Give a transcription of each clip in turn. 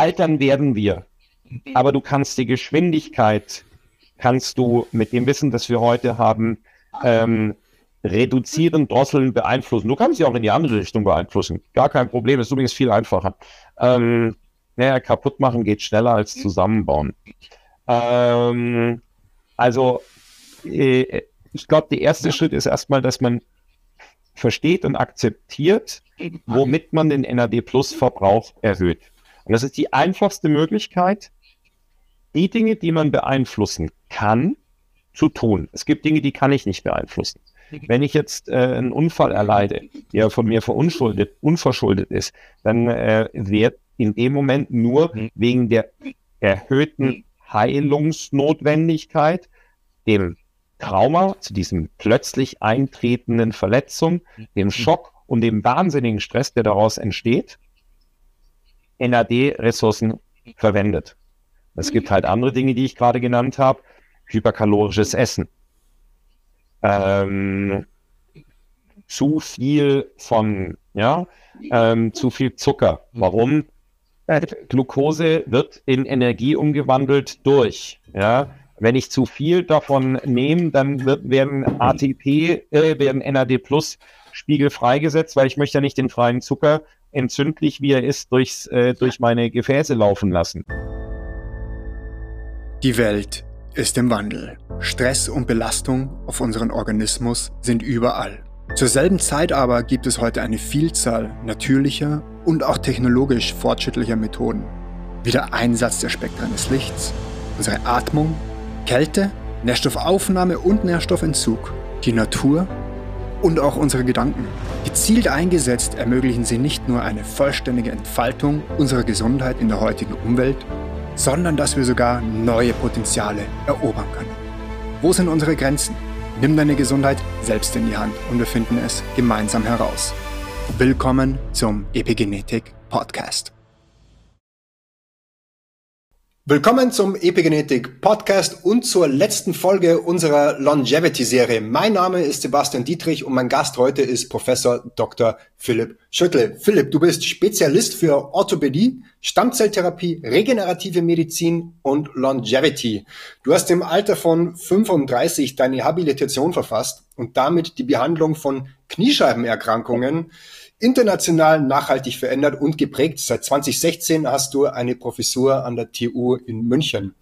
altern werden wir. Aber du kannst die Geschwindigkeit, kannst du mit dem Wissen, das wir heute haben, ähm, reduzieren, drosseln, beeinflussen. Du kannst sie auch in die andere Richtung beeinflussen. Gar kein Problem. Das ist übrigens viel einfacher. Ähm, naja, kaputt machen geht schneller als zusammenbauen. Ähm, also, äh, ich glaube, der erste Schritt ist erstmal, dass man versteht und akzeptiert, womit man den NAD Plus Verbrauch erhöht. Und das ist die einfachste Möglichkeit, die Dinge, die man beeinflussen kann, zu tun. Es gibt Dinge, die kann ich nicht beeinflussen. Wenn ich jetzt äh, einen Unfall erleide, der von mir verunschuldet, unverschuldet ist, dann äh, wird in dem Moment nur wegen der erhöhten Heilungsnotwendigkeit, dem Trauma, zu diesem plötzlich eintretenden Verletzung, dem Schock und dem wahnsinnigen Stress, der daraus entsteht, NAD-Ressourcen verwendet. Es gibt halt andere Dinge, die ich gerade genannt habe. Hyperkalorisches Essen. Ähm, zu viel von, ja, ähm, zu viel Zucker. Warum? Äh, Glucose wird in Energie umgewandelt durch, ja. Wenn ich zu viel davon nehme, dann wird, werden ATP, äh, werden NAD Plus Spiegel freigesetzt, weil ich möchte ja nicht den freien Zucker entzündlich, wie er ist, durchs, äh, durch meine Gefäße laufen lassen. Die Welt ist im Wandel. Stress und Belastung auf unseren Organismus sind überall. Zur selben Zeit aber gibt es heute eine Vielzahl natürlicher und auch technologisch fortschrittlicher Methoden, wie der Einsatz der Spektren des Lichts, unsere Atmung, Kälte, Nährstoffaufnahme und Nährstoffentzug, die Natur und auch unsere Gedanken. Gezielt eingesetzt ermöglichen sie nicht nur eine vollständige Entfaltung unserer Gesundheit in der heutigen Umwelt, sondern dass wir sogar neue Potenziale erobern können. Wo sind unsere Grenzen? Nimm deine Gesundheit selbst in die Hand und wir finden es gemeinsam heraus. Willkommen zum Epigenetik Podcast. Willkommen zum Epigenetik Podcast und zur letzten Folge unserer Longevity-Serie. Mein Name ist Sebastian Dietrich und mein Gast heute ist Professor Dr. Philipp Schüttle. Philipp, du bist Spezialist für Orthopädie, Stammzelltherapie, regenerative Medizin und Longevity. Du hast im Alter von 35 deine Habilitation verfasst und damit die Behandlung von Kniescheibenerkrankungen international nachhaltig verändert und geprägt. Seit 2016 hast du eine Professur an der TU in München.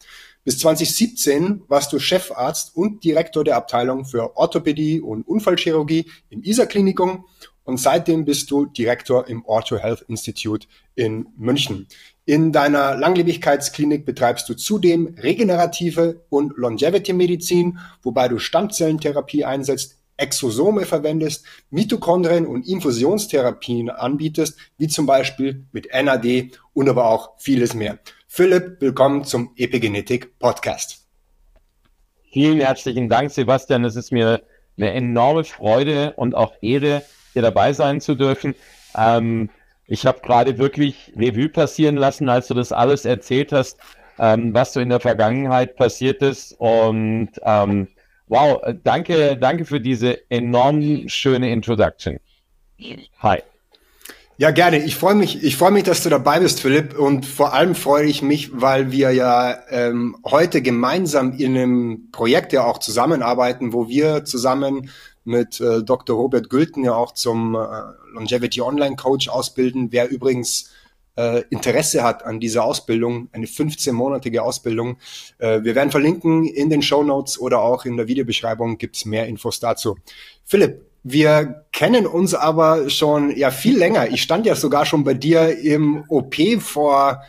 Bis 2017 warst du Chefarzt und Direktor der Abteilung für Orthopädie und Unfallchirurgie im ISA-Klinikum und seitdem bist du Direktor im Ortho Health Institute in München. In deiner Langlebigkeitsklinik betreibst du zudem regenerative und Longevity Medizin, wobei du Stammzellentherapie einsetzt, Exosome verwendest, Mitochondrien und Infusionstherapien anbietest, wie zum Beispiel mit NAD und aber auch vieles mehr. Philipp, willkommen zum Epigenetik Podcast. Vielen herzlichen Dank, Sebastian. Es ist mir eine enorme Freude und auch Ehre, hier dabei sein zu dürfen. Ähm, ich habe gerade wirklich Revue passieren lassen, als du das alles erzählt hast, ähm, was so in der Vergangenheit passiert ist. Und ähm, Wow, äh, danke, danke für diese enorm schöne Introduction. Hi. Ja, gerne. Ich freue mich, ich freue mich, dass du dabei bist, Philipp. Und vor allem freue ich mich, weil wir ja ähm, heute gemeinsam in einem Projekt ja auch zusammenarbeiten, wo wir zusammen mit äh, Dr. Robert Gülten ja auch zum äh, Longevity Online Coach ausbilden. Wer übrigens äh, Interesse hat an dieser Ausbildung, eine 15-monatige Ausbildung. Äh, wir werden verlinken in den Show Notes oder auch in der Videobeschreibung gibt's mehr Infos dazu. Philipp, wir kennen uns aber schon ja viel länger. Ich stand ja sogar schon bei dir im OP vor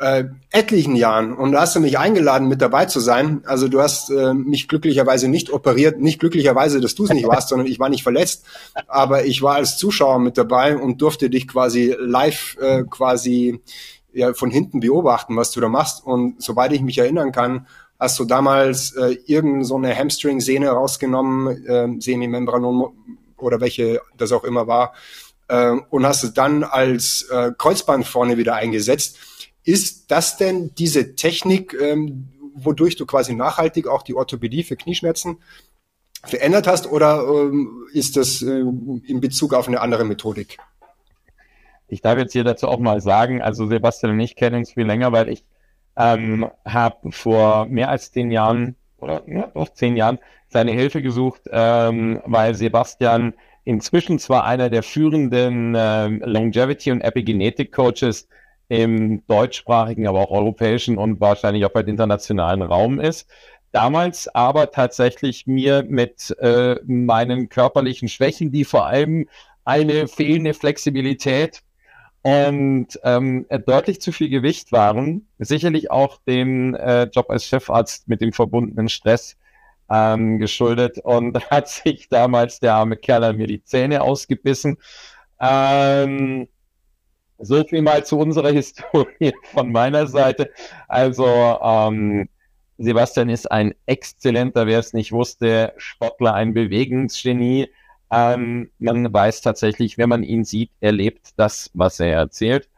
äh, etlichen Jahren und da hast du mich eingeladen, mit dabei zu sein. Also du hast äh, mich glücklicherweise nicht operiert, nicht glücklicherweise, dass du es nicht warst, sondern ich war nicht verletzt, aber ich war als Zuschauer mit dabei und durfte dich quasi live äh, quasi ja, von hinten beobachten, was du da machst. Und soweit ich mich erinnern kann, hast du damals äh, irgend so eine Hamstring-Sehne rausgenommen, äh, Semimembranon oder welche das auch immer war, äh, und hast es dann als äh, Kreuzband vorne wieder eingesetzt. Ist das denn diese Technik, ähm, wodurch du quasi nachhaltig auch die Orthopädie für Knieschmerzen verändert hast oder ähm, ist das äh, in Bezug auf eine andere Methodik? ich darf jetzt hier dazu auch mal sagen, also Sebastian und ich kennen uns viel länger, weil ich ähm, habe vor mehr als zehn Jahren oder ja, doch zehn Jahren seine Hilfe gesucht, ähm, weil Sebastian inzwischen zwar einer der führenden äh, Longevity- und Epigenetik-Coaches im deutschsprachigen, aber auch europäischen und wahrscheinlich auch bei internationalen Raum ist. Damals aber tatsächlich mir mit äh, meinen körperlichen Schwächen, die vor allem eine fehlende Flexibilität und ähm, deutlich zu viel Gewicht waren, sicherlich auch dem äh, Job als Chefarzt mit dem verbundenen Stress ähm, geschuldet und hat sich damals der arme Kerl an mir die Zähne ausgebissen. Ähm, so viel mal zu unserer Historie von meiner Seite. Also ähm, Sebastian ist ein exzellenter, wer es nicht wusste, Sportler, ein Bewegungsgenie. Ähm, man weiß tatsächlich, wenn man ihn sieht, er lebt das, was er erzählt.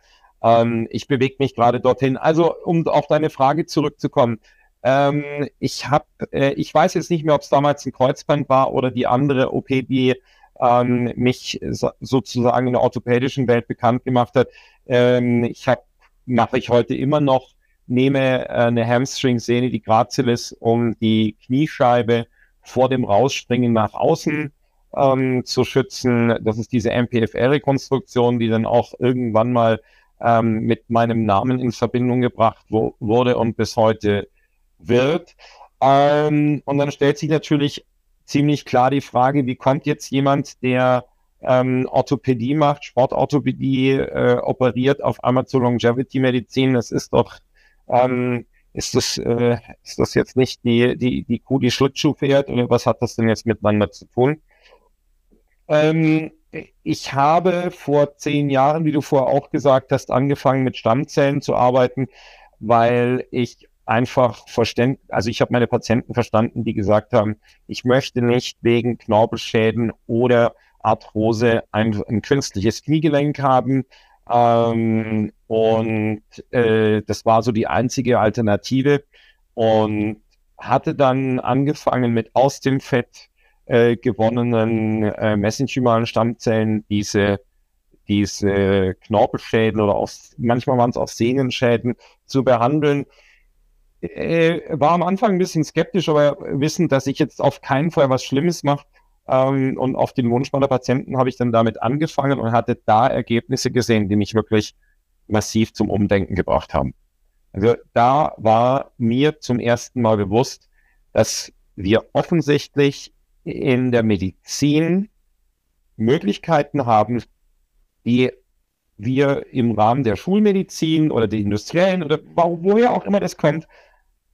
Ähm, ich bewege mich gerade dorthin. Also, um auf deine Frage zurückzukommen. Ähm, ich habe, äh, ich weiß jetzt nicht mehr, ob es damals ein Kreuzband war oder die andere OP, die ähm, mich so, sozusagen in der orthopädischen Welt bekannt gemacht hat. Ähm, ich habe, mache ich heute immer noch, nehme äh, eine Hamstring-Sehne, die Gracilis, um die Kniescheibe vor dem Rausspringen nach außen ähm, zu schützen. Das ist diese MPFL-Rekonstruktion, die dann auch irgendwann mal ähm, mit meinem Namen in Verbindung gebracht wo, wurde und bis heute wird. Ähm, und dann stellt sich natürlich ziemlich klar die Frage, wie kommt jetzt jemand, der ähm, Orthopädie macht, Sportorthopädie äh, operiert, auf einmal zur Longevity-Medizin. Das ist doch, ähm, ist das, äh, ist das jetzt nicht die, die, die Kuh, die Schlittschuh fährt oder was hat das denn jetzt miteinander zu tun? Ähm, ich habe vor zehn Jahren, wie du vorher auch gesagt hast, angefangen mit Stammzellen zu arbeiten, weil ich einfach verständ, also ich habe meine Patienten verstanden, die gesagt haben, ich möchte nicht wegen Knorpelschäden oder Arthrose ein, ein künstliches Kniegelenk haben. Ähm, und äh, das war so die einzige Alternative und hatte dann angefangen mit aus dem Fett äh, gewonnenen äh, mesenchymalen Stammzellen diese diese Knorpelschäden oder auch, manchmal waren es auch Sehnenschäden zu behandeln äh, war am Anfang ein bisschen skeptisch, aber wissen, dass ich jetzt auf keinen Fall was Schlimmes mache. Ähm, und auf den Wunsch meiner Patienten habe ich dann damit angefangen und hatte da Ergebnisse gesehen, die mich wirklich massiv zum Umdenken gebracht haben. Also da war mir zum ersten Mal bewusst, dass wir offensichtlich in der Medizin Möglichkeiten haben, die wir im Rahmen der Schulmedizin oder der industriellen oder woher auch immer das kommt,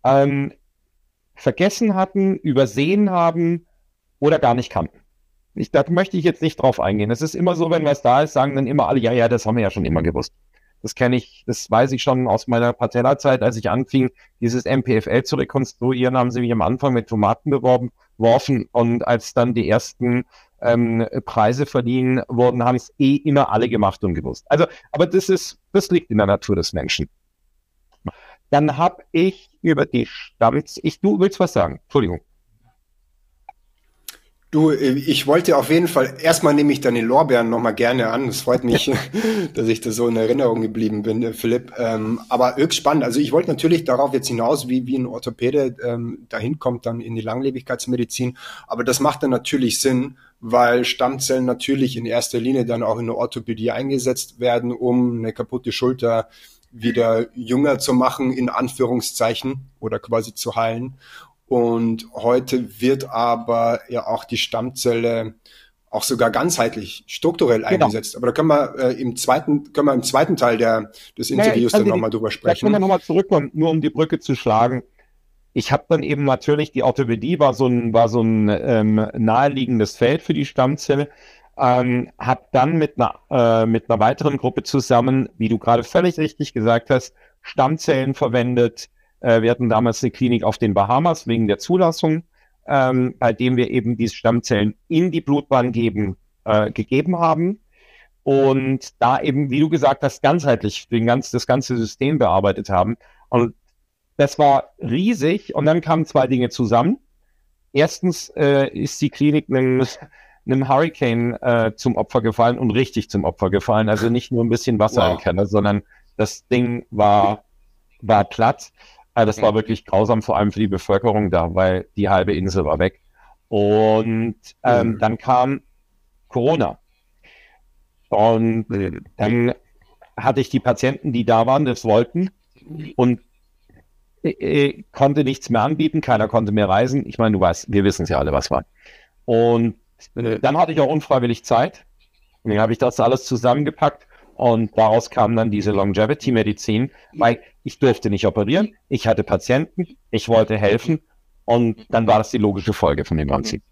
ähm, vergessen hatten, übersehen haben oder gar nicht kannten. Ich, da möchte ich jetzt nicht drauf eingehen. Es ist immer so, wenn was da ist, sagen dann immer alle, ja, ja, das haben wir ja schon immer gewusst. Das kenne ich, das weiß ich schon aus meiner Patella-Zeit, als ich anfing, dieses MPFL zu rekonstruieren, haben sie mich am Anfang mit Tomaten beworben, worfen und als dann die ersten ähm, Preise verliehen wurden, haben es eh immer alle gemacht und gewusst. Also, aber das ist, das liegt in der Natur des Menschen. Dann habe ich über die Stamms. Ich, du willst was sagen? Entschuldigung. Du, ich wollte auf jeden Fall, erstmal nehme ich deine Lorbeeren nochmal gerne an. Es freut mich, dass ich da so in Erinnerung geblieben bin, äh, Philipp. Ähm, aber höchst spannend. Also ich wollte natürlich darauf jetzt hinaus, wie, wie ein Orthopäde ähm, dahin kommt, dann in die Langlebigkeitsmedizin. Aber das macht dann natürlich Sinn, weil Stammzellen natürlich in erster Linie dann auch in der Orthopädie eingesetzt werden, um eine kaputte Schulter wieder jünger zu machen, in Anführungszeichen, oder quasi zu heilen. Und heute wird aber ja auch die Stammzelle auch sogar ganzheitlich strukturell genau. eingesetzt. Aber da können wir äh, im zweiten, können wir im zweiten Teil der, des Interviews naja, dann nochmal drüber sprechen. Da können wir nochmal zurückkommen, nur um die Brücke zu schlagen. Ich habe dann eben natürlich, die Orthopädie war so ein, war so ein ähm, naheliegendes Feld für die Stammzelle ähm, habe dann mit einer, äh, mit einer weiteren Gruppe zusammen, wie du gerade völlig richtig gesagt hast, Stammzellen verwendet. Äh, wir hatten damals eine Klinik auf den Bahamas wegen der Zulassung, ähm, bei dem wir eben diese Stammzellen in die Blutbahn geben, äh, gegeben haben. Und da eben, wie du gesagt hast, ganzheitlich den ganz, das ganze System bearbeitet haben. Und das war riesig. Und dann kamen zwei Dinge zusammen. Erstens äh, ist die Klinik ein einem Hurricane äh, zum Opfer gefallen und richtig zum Opfer gefallen. Also nicht nur ein bisschen Wasser wow. im Keller, sondern das Ding war, war platt. Äh, das war wirklich grausam, vor allem für die Bevölkerung da, weil die halbe Insel war weg. Und ähm, dann kam Corona. Und dann hatte ich die Patienten, die da waren, das wollten und äh, äh, konnte nichts mehr anbieten, keiner konnte mehr reisen. Ich meine, du weißt, wir wissen es ja alle, was war. Und dann hatte ich auch unfreiwillig Zeit. Und dann habe ich das alles zusammengepackt und daraus kam dann diese Longevity-Medizin, weil ich durfte nicht operieren, ich hatte Patienten, ich wollte helfen und dann war das die logische Folge von dem Ganzen.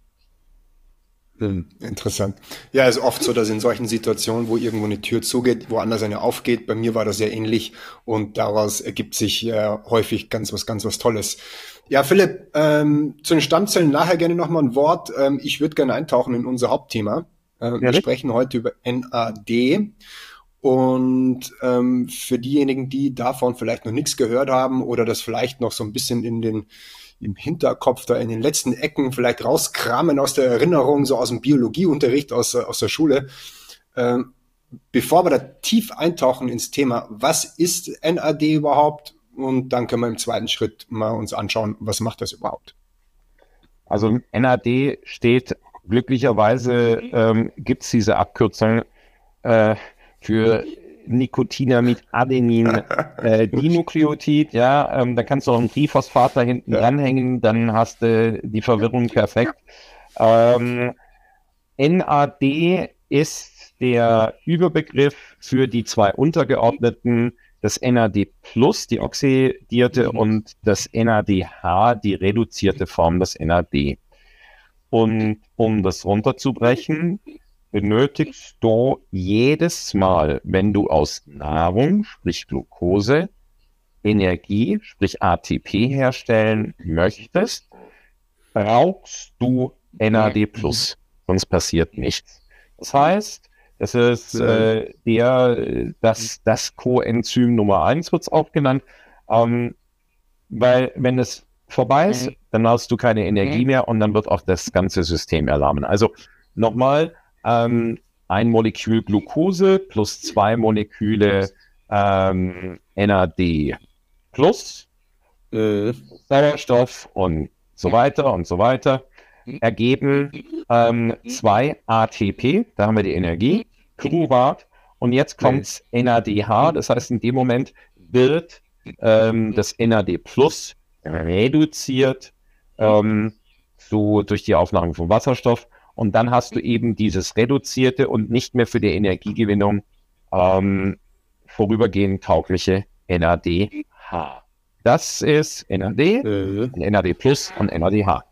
Hm, interessant. Ja, es ist oft so, dass in solchen Situationen, wo irgendwo eine Tür zugeht, woanders eine aufgeht, bei mir war das sehr ähnlich und daraus ergibt sich äh, häufig ganz was, ganz was Tolles. Ja, Philipp, ähm, zu den Stammzellen nachher gerne nochmal ein Wort. Ähm, ich würde gerne eintauchen in unser Hauptthema. Äh, ja, wir sprechen heute über NAD. Und ähm, für diejenigen, die davon vielleicht noch nichts gehört haben oder das vielleicht noch so ein bisschen in den im Hinterkopf da in den letzten Ecken vielleicht rauskramen aus der Erinnerung, so aus dem Biologieunterricht aus, aus der Schule. Ähm, bevor wir da tief eintauchen ins Thema, was ist NAD überhaupt? Und dann können wir im zweiten Schritt mal uns anschauen, was macht das überhaupt? Also NAD steht glücklicherweise, ähm, gibt es diese Abkürzung äh, für Nikotinamid, Adenin, äh, Dinukleotid, ja, ähm, da kannst du auch einen Triphosphat da hinten ja. dranhängen, dann hast du die Verwirrung perfekt. Ähm, NAD ist der Überbegriff für die zwei untergeordneten, das NAD Plus, die oxidierte, mhm. und das NADH, die reduzierte Form des NAD. Und um das runterzubrechen, benötigst du jedes Mal, wenn du aus Nahrung, sprich Glucose, Energie, sprich ATP herstellen möchtest, brauchst du NAD+. Sonst passiert nichts. Das heißt, das ist äh, der, das, das Coenzym Nummer 1 wird es auch genannt, ähm, weil wenn es vorbei ist, dann hast du keine Energie mehr und dann wird auch das ganze System erlahmen. Also nochmal, ähm, ein Molekül Glucose plus zwei Moleküle ähm, NAD plus äh, Sauerstoff und so weiter und so weiter ergeben ähm, zwei ATP, da haben wir die Energie, Pyruvate und jetzt kommt NADH, das heißt in dem Moment wird ähm, das NAD plus reduziert ähm, so durch die Aufnahme von Wasserstoff und dann hast du eben dieses reduzierte und nicht mehr für die Energiegewinnung ähm, vorübergehend taugliche NADH. Das ist NAD, äh. NAD Plus und NADH.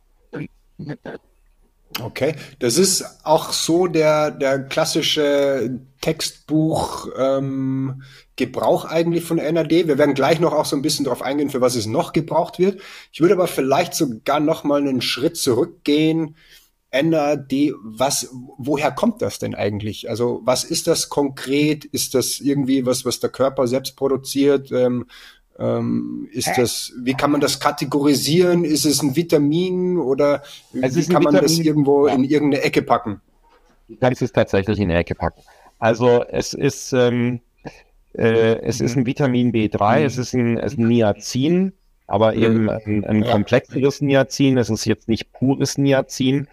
Okay, das ist auch so der, der klassische Textbuch ähm, Gebrauch eigentlich von NAD. Wir werden gleich noch auch so ein bisschen darauf eingehen, für was es noch gebraucht wird. Ich würde aber vielleicht sogar noch mal einen Schritt zurückgehen NAD, was, woher kommt das denn eigentlich? Also was ist das konkret? Ist das irgendwie was, was der Körper selbst produziert? Ähm, ähm, ist das, wie kann man das kategorisieren? Ist es ein Vitamin oder wie kann man Vitamin, das irgendwo ja. in irgendeine Ecke packen? Das ist tatsächlich in eine Ecke packen. Also es ist, ähm, äh, es ist ein Vitamin B3, mhm. es ist ein, es ist ein Niacin, aber eben ein, ein komplexeres Niacin. Es ist jetzt nicht pures Niacin.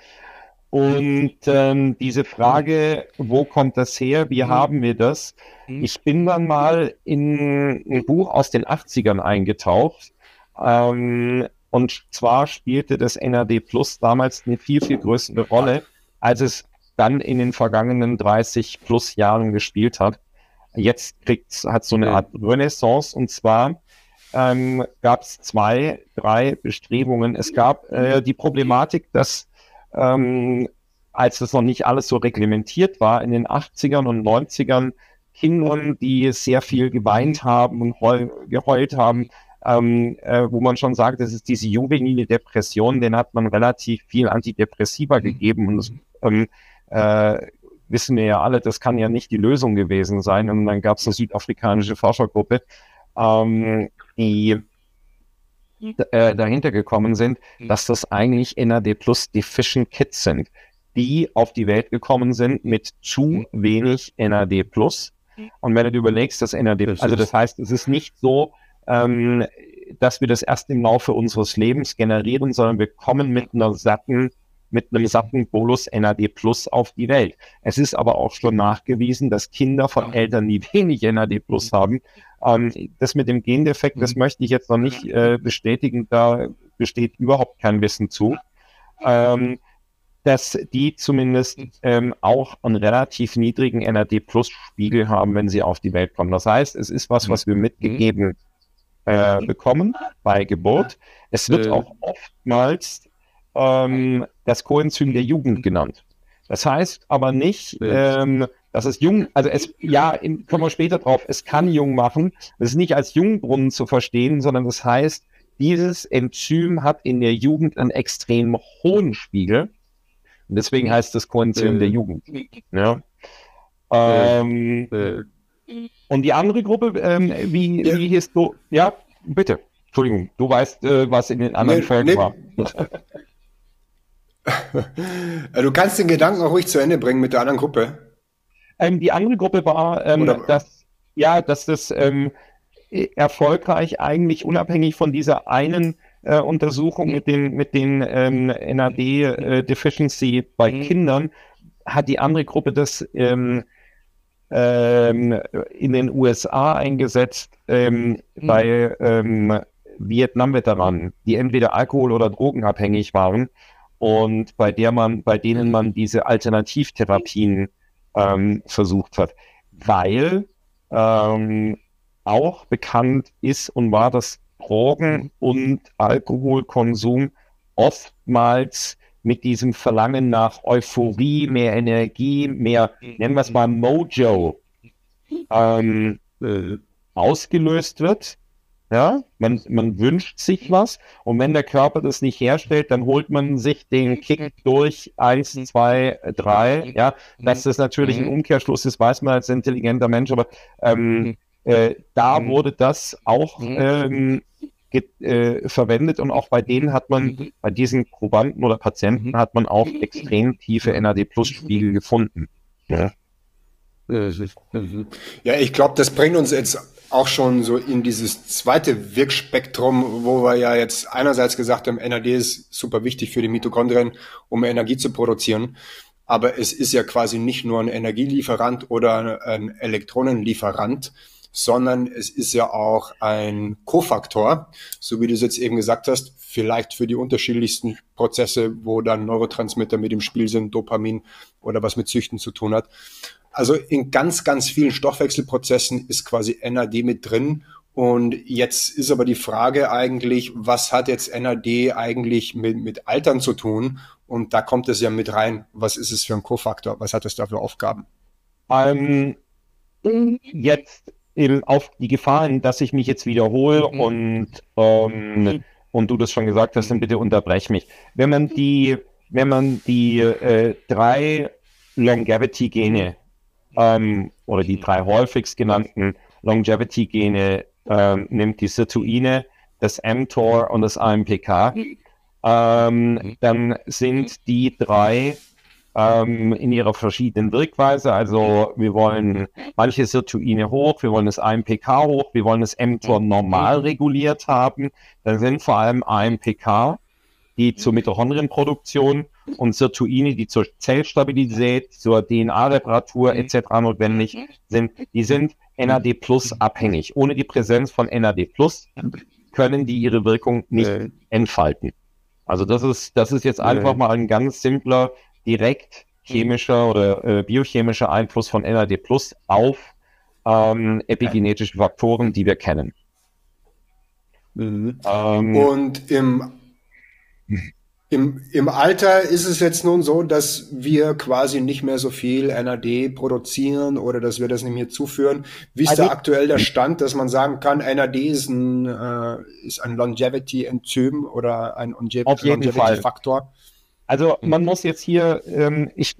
Und ähm, diese Frage, wo kommt das her, wie mhm. haben wir das? Mhm. Ich bin dann mal in ein Buch aus den 80ern eingetaucht. Ähm, und zwar spielte das NAD Plus damals eine viel, viel größere Rolle, als es dann in den vergangenen 30 plus Jahren gespielt hat. Jetzt kriegt hat so eine Art Renaissance und zwar ähm, gab es zwei, drei Bestrebungen. Es gab äh, die Problematik, dass ähm, als das noch nicht alles so reglementiert war, in den 80ern und 90ern Kindern, die sehr viel geweint haben und geheult haben, ähm, äh, wo man schon sagt, das ist diese juvenile Depression, den hat man relativ viel Antidepressiva mhm. gegeben und das ähm, äh, wissen wir ja alle, das kann ja nicht die Lösung gewesen sein. Und dann gab es eine südafrikanische Forschergruppe, ähm, die äh, dahinter gekommen sind, mhm. dass das eigentlich NAD plus Deficient Kids sind. die auf die Welt gekommen sind mit zu wenig NAD+. Und wenn du dir überlegst, dass NAD, also das heißt, es ist nicht so, ähm, dass wir das erst im Laufe unseres Lebens generieren, sondern wir kommen mit einer satten, mit einem satten Bolus NAD Plus auf die Welt. Es ist aber auch schon nachgewiesen, dass Kinder von Eltern, die wenig NAD Plus haben, ähm, das mit dem Gendefekt, das mhm. möchte ich jetzt noch nicht äh, bestätigen, da besteht überhaupt kein Wissen zu. Ähm, dass die zumindest ähm, auch einen relativ niedrigen NAD-Plus-Spiegel haben, wenn sie auf die Welt kommen. Das heißt, es ist was, was wir mhm. mitgegeben äh, bekommen bei Geburt. Es wird äh. auch oftmals ähm, das Coenzym der Jugend genannt. Das heißt aber nicht, ähm, dass es jung, also es, ja, in, kommen wir später drauf, es kann jung machen. Es ist nicht als Jungbrunnen zu verstehen, sondern das heißt, dieses Enzym hat in der Jugend einen extrem hohen Spiegel. Und deswegen heißt es Coenzym äh, der Jugend. Ja. Ähm, äh, und die andere Gruppe, ähm, wie, ja. wie hieß du? Ja, bitte. Entschuldigung, du weißt, äh, was in den anderen nee, Fällen nee. war. du kannst den Gedanken auch ruhig zu Ende bringen mit der anderen Gruppe. Ähm, die andere Gruppe war, ähm, dass, ja, dass das ähm, erfolgreich eigentlich unabhängig von dieser einen äh, Untersuchung mit den, mit den ähm, NAD-Deficiency äh, bei mhm. Kindern hat die andere Gruppe das ähm, ähm, in den USA eingesetzt ähm, mhm. bei ähm, Vietnam-Veteranen, die entweder alkohol- oder drogenabhängig waren und bei der man, bei denen man diese Alternativtherapien ähm, versucht hat, weil ähm, auch bekannt ist und war, dass Drogen und Alkoholkonsum oftmals mit diesem Verlangen nach Euphorie, mehr Energie, mehr, nennen wir es mal Mojo, ähm, äh, ausgelöst wird. Ja, man, man wünscht sich was und wenn der Körper das nicht herstellt, dann holt man sich den Kick durch eins, zwei, drei. Ja, dass das natürlich ein Umkehrschluss ist, weiß man als intelligenter Mensch, aber ähm, äh, da wurde das auch ähm, äh, verwendet und auch bei denen hat man, mhm. bei diesen Probanden oder Patienten mhm. hat man auch extrem tiefe NAD-Plus-Spiegel gefunden. Ja, ja ich glaube, das bringt uns jetzt auch schon so in dieses zweite Wirkspektrum, wo wir ja jetzt einerseits gesagt haben, NAD ist super wichtig für die Mitochondrien, um Energie zu produzieren. Aber es ist ja quasi nicht nur ein Energielieferant oder ein Elektronenlieferant, sondern es ist ja auch ein Kofaktor, so wie du es jetzt eben gesagt hast, vielleicht für die unterschiedlichsten Prozesse, wo dann Neurotransmitter mit im Spiel sind, Dopamin oder was mit Süchten zu tun hat. Also in ganz, ganz vielen Stoffwechselprozessen ist quasi NAD mit drin. Und jetzt ist aber die Frage eigentlich, was hat jetzt NAD eigentlich mit, mit Altern zu tun? Und da kommt es ja mit rein. Was ist es für ein Kofaktor? Was hat es da für Aufgaben? Ähm, jetzt eben auf die Gefahren, dass ich mich jetzt wiederhole mhm. und, ähm, und du das schon gesagt hast, dann bitte unterbrech mich. Wenn man die, wenn man die äh, drei Longevity-Gene ähm, oder die drei häufigst genannten Longevity-Gene ähm, nimmt, die Sirtuine, das mTOR und das AMPK, ähm, dann sind die drei ähm, in ihrer verschiedenen Wirkweise. Also wir wollen manche Sirtuine hoch, wir wollen das AMPK hoch, wir wollen das mTOR normal reguliert haben. Dann sind vor allem AMPK, die zur Mitochondrienproduktion und Sirtuine, die zur Zellstabilität, zur DNA-Reparatur etc. notwendig sind, die sind NAD plus abhängig. Ohne die Präsenz von NAD plus können die ihre Wirkung nicht entfalten. Also das ist, das ist jetzt einfach mal ein ganz simpler direkt chemischer oder äh, biochemischer Einfluss von NAD Plus auf ähm, epigenetische Faktoren, die wir kennen. Mhm. Ähm, Und im, im, im Alter ist es jetzt nun so, dass wir quasi nicht mehr so viel NAD produzieren oder dass wir das nicht mehr zuführen. Wie ist also, da aktuell der Stand, dass man sagen kann, NAD ist ein, äh, ist ein Longevity-Enzym oder ein Longevity-Faktor? Also man muss jetzt hier, ähm, ich,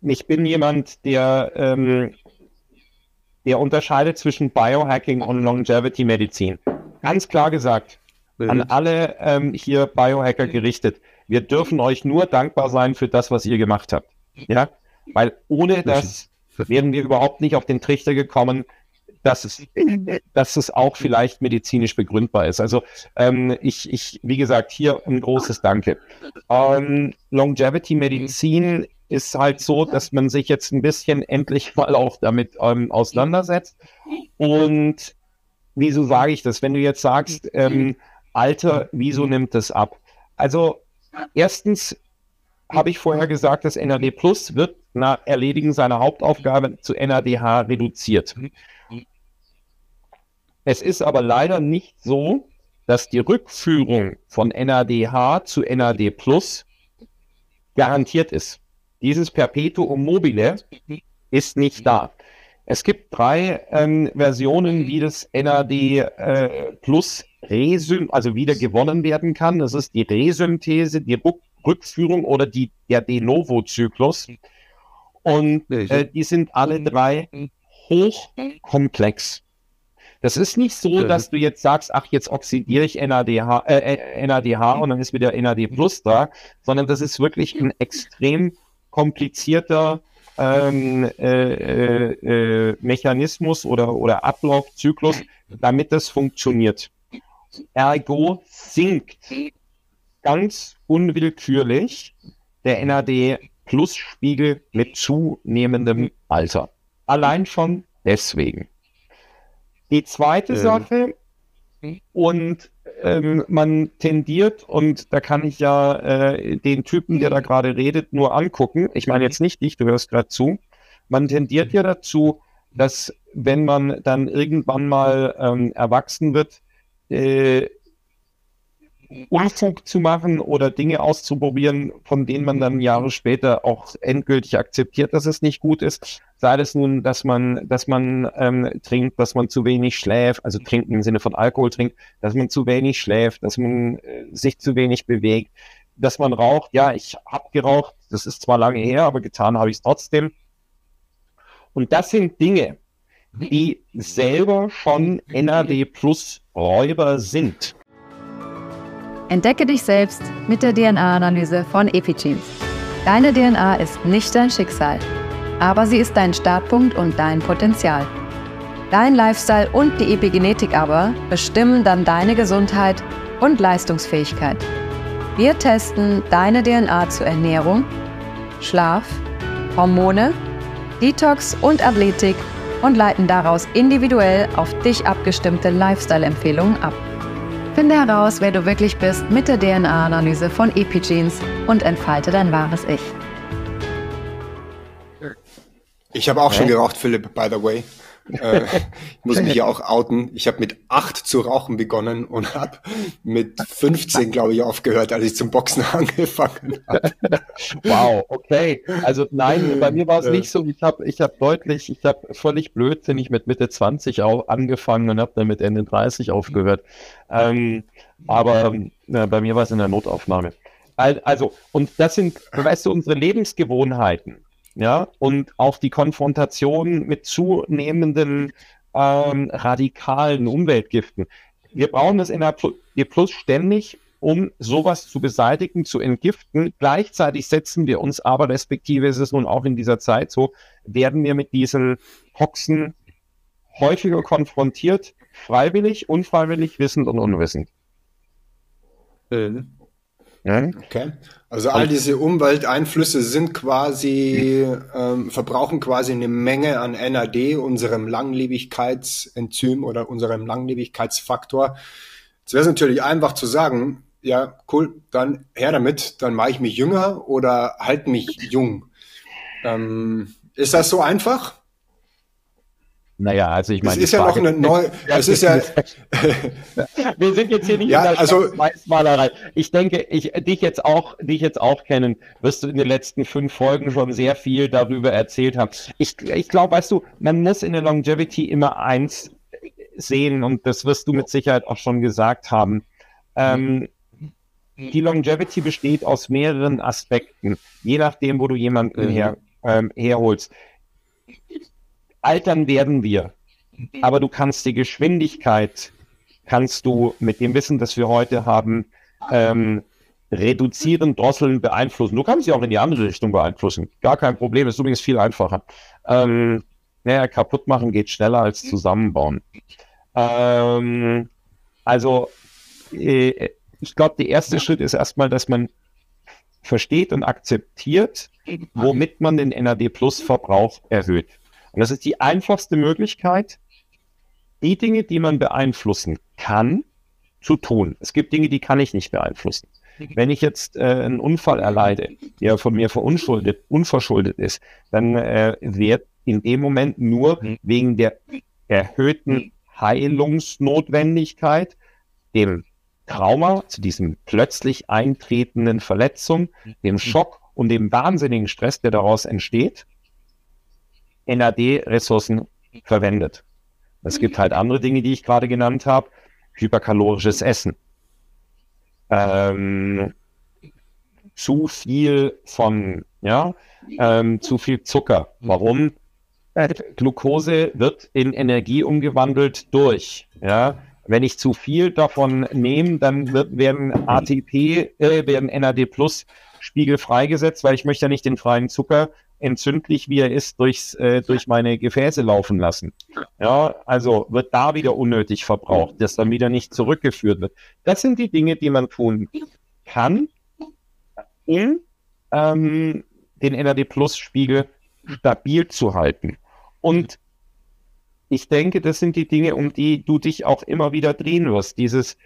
ich, bin jemand, der, ähm, der unterscheidet zwischen Biohacking und Longevity Medizin. Ganz klar gesagt, an alle ähm, hier Biohacker gerichtet. Wir dürfen euch nur dankbar sein für das, was ihr gemacht habt. Ja, weil ohne das wären wir überhaupt nicht auf den Trichter gekommen, dass es, dass es auch vielleicht medizinisch begründbar ist. Also ähm, ich, ich, wie gesagt, hier ein großes Danke. Ähm, Longevity Medizin ist halt so, dass man sich jetzt ein bisschen endlich mal auch damit ähm, auseinandersetzt. Und wieso sage ich das? Wenn du jetzt sagst, ähm, Alter, wieso nimmt das ab? Also erstens habe ich vorher gesagt, das NAD Plus wird nach Erledigen seiner Hauptaufgabe zu NADH reduziert. Es ist aber leider nicht so, dass die Rückführung von NADH zu NAD Plus garantiert ist. Dieses Perpetuum mobile ist nicht da. Es gibt drei ähm, Versionen, wie das NAD äh, Plus Resyn, also wieder gewonnen werden kann. Das ist die Resynthese, die Rück Rückführung oder die, der De Novo-Zyklus. Und äh, die sind alle drei hochkomplex. Das ist nicht so, dass du jetzt sagst, ach, jetzt oxidiere ich NADH, äh, NADH und dann ist wieder NAD Plus da, sondern das ist wirklich ein extrem komplizierter ähm, äh, äh, äh, Mechanismus oder, oder Ablaufzyklus, damit das funktioniert. Ergo sinkt ganz unwillkürlich der NAD Plus Spiegel mit zunehmendem Alter. Allein schon deswegen. Die zweite ähm. Sache, und ähm, man tendiert, und da kann ich ja äh, den Typen, der da gerade redet, nur angucken. Ich meine jetzt nicht dich, du hörst gerade zu. Man tendiert ja dazu, dass wenn man dann irgendwann mal ähm, erwachsen wird, äh, Unfug zu machen oder Dinge auszuprobieren, von denen man dann Jahre später auch endgültig akzeptiert, dass es nicht gut ist. Sei es nun, dass man, dass man ähm, trinkt, dass man zu wenig schläft, also trinken im Sinne von Alkohol trinkt, dass man zu wenig schläft, dass man äh, sich zu wenig bewegt, dass man raucht. Ja, ich habe geraucht, das ist zwar lange her, aber getan habe ich es trotzdem. Und das sind Dinge, die selber schon NAD Plus Räuber sind. Entdecke dich selbst mit der DNA-Analyse von Epigenes. Deine DNA ist nicht dein Schicksal, aber sie ist dein Startpunkt und dein Potenzial. Dein Lifestyle und die Epigenetik aber bestimmen dann deine Gesundheit und Leistungsfähigkeit. Wir testen deine DNA zur Ernährung, Schlaf, Hormone, Detox und Athletik und leiten daraus individuell auf dich abgestimmte Lifestyle-Empfehlungen ab. Finde heraus, wer du wirklich bist mit der DNA-Analyse von Epigenes und entfalte dein wahres Ich. Ich habe auch schon geraucht, Philipp, by the way. Äh, ich muss mich ja auch outen. Ich habe mit acht zu rauchen begonnen und habe mit 15, glaube ich, aufgehört, als ich zum Boxen angefangen habe. Wow, okay. Also nein, bei mir war es nicht so. Ich habe ich hab deutlich, ich habe völlig blödsinnig mit Mitte 20 auch angefangen und habe dann mit Ende 30 aufgehört. Ähm, aber äh, bei mir war es in der Notaufnahme. Also, und das sind, weißt du, unsere Lebensgewohnheiten ja, und auch die Konfrontation mit zunehmenden ähm, radikalen Umweltgiften. Wir brauchen das NAD Plus ständig, um sowas zu beseitigen, zu entgiften. Gleichzeitig setzen wir uns aber, respektive ist es nun auch in dieser Zeit so, werden wir mit diesen Hoxen häufiger konfrontiert, freiwillig, unfreiwillig, wissend und unwissend. Mhm. Okay. Also all diese Umwelteinflüsse sind quasi, ähm, verbrauchen quasi eine Menge an NAD, unserem Langlebigkeitsenzym oder unserem Langlebigkeitsfaktor. Jetzt wäre es natürlich einfach zu sagen, ja, cool, dann her damit, dann mache ich mich jünger oder halt mich jung. Ähm, ist das so einfach? Naja, also ich meine. Es ist ja noch eine neue. Es ist ja. Wir sind jetzt hier nicht ja, in der also, Malerei. Ich denke, ich dich jetzt auch, dich jetzt auch kennen, wirst du in den letzten fünf Folgen schon sehr viel darüber erzählt haben. Ich, ich glaube, weißt du, man muss in der Longevity immer eins sehen und das wirst du mit Sicherheit auch schon gesagt haben. Ähm, die Longevity besteht aus mehreren Aspekten, je nachdem, wo du jemanden mhm. her, ähm, herholst altern werden wir. Aber du kannst die Geschwindigkeit, kannst du mit dem Wissen, das wir heute haben, ähm, reduzieren, drosseln, beeinflussen. Du kannst sie auch in die andere Richtung beeinflussen. Gar kein Problem, ist übrigens viel einfacher. Ähm, naja, kaputt machen geht schneller als zusammenbauen. Ähm, also, äh, ich glaube, der erste Schritt ist erstmal, dass man versteht und akzeptiert, womit man den NAD Plus Verbrauch erhöht. Und das ist die einfachste Möglichkeit, die Dinge, die man beeinflussen kann, zu tun. Es gibt Dinge, die kann ich nicht beeinflussen. Wenn ich jetzt äh, einen Unfall erleide, der von mir verunschuldet, unverschuldet ist, dann äh, wird in dem Moment nur wegen der erhöhten Heilungsnotwendigkeit, dem Trauma, zu diesem plötzlich eintretenden Verletzung, dem Schock und dem wahnsinnigen Stress, der daraus entsteht, NAD-Ressourcen verwendet. Es gibt halt andere Dinge, die ich gerade genannt habe. Hyperkalorisches Essen. Ähm, zu viel von, ja, ähm, zu viel Zucker. Warum? Äh, Glucose wird in Energie umgewandelt durch, ja. Wenn ich zu viel davon nehme, dann wird, werden ATP, äh, werden NAD Plus Spiegel freigesetzt, weil ich möchte ja nicht den freien Zucker entzündlich wie er ist, durchs, äh, durch meine Gefäße laufen lassen. Ja, also wird da wieder unnötig verbraucht, das dann wieder nicht zurückgeführt wird. Das sind die Dinge, die man tun kann, um ähm, den NAD-Plus-Spiegel stabil zu halten. Und ich denke, das sind die Dinge, um die du dich auch immer wieder drehen wirst. Dieses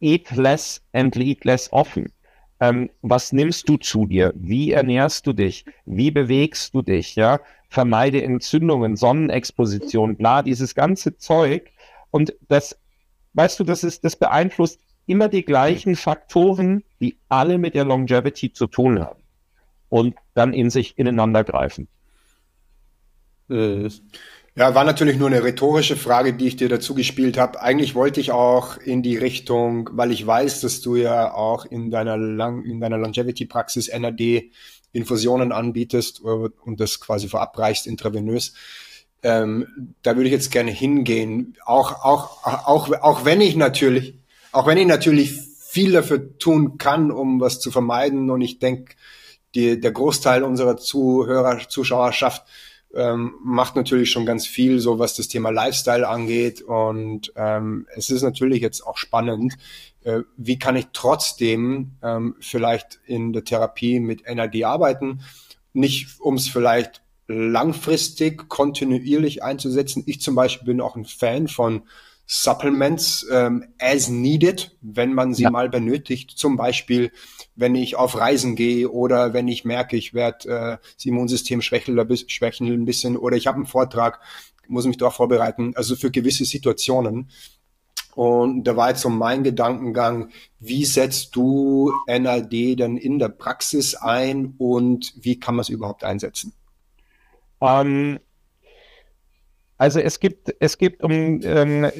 Eat less and lead less often. Ähm, was nimmst du zu dir? Wie ernährst du dich? Wie bewegst du dich? Ja, vermeide Entzündungen, Sonnenexposition, bla, dieses ganze Zeug. Und das, weißt du, das ist, das beeinflusst immer die gleichen Faktoren, die alle mit der Longevity zu tun haben. Und dann in sich ineinander greifen. Äh, ja, war natürlich nur eine rhetorische Frage, die ich dir dazu gespielt habe. Eigentlich wollte ich auch in die Richtung, weil ich weiß, dass du ja auch in deiner Lang in deiner Longevity-Praxis NAD Infusionen anbietest äh, und das quasi verabreichst intravenös. Ähm, da würde ich jetzt gerne hingehen. Auch, auch, auch, auch wenn ich natürlich, auch wenn ich natürlich viel dafür tun kann, um was zu vermeiden. Und ich denke, der Großteil unserer Zuhörer, Zuschauerschaft ähm, macht natürlich schon ganz viel, so was das Thema Lifestyle angeht. Und ähm, es ist natürlich jetzt auch spannend, äh, wie kann ich trotzdem ähm, vielleicht in der Therapie mit NAD arbeiten, nicht um es vielleicht langfristig kontinuierlich einzusetzen. Ich zum Beispiel bin auch ein Fan von Supplements ähm, as needed, wenn man sie ja. mal benötigt. Zum Beispiel, wenn ich auf Reisen gehe oder wenn ich merke, ich werde äh, das Immunsystem schwächeln, schwächeln ein bisschen oder ich habe einen Vortrag, muss mich darauf vorbereiten. Also für gewisse Situationen. Und da war jetzt so mein Gedankengang, wie setzt du NAD dann in der Praxis ein und wie kann man es überhaupt einsetzen? Um, also es gibt, es gibt, um ähm,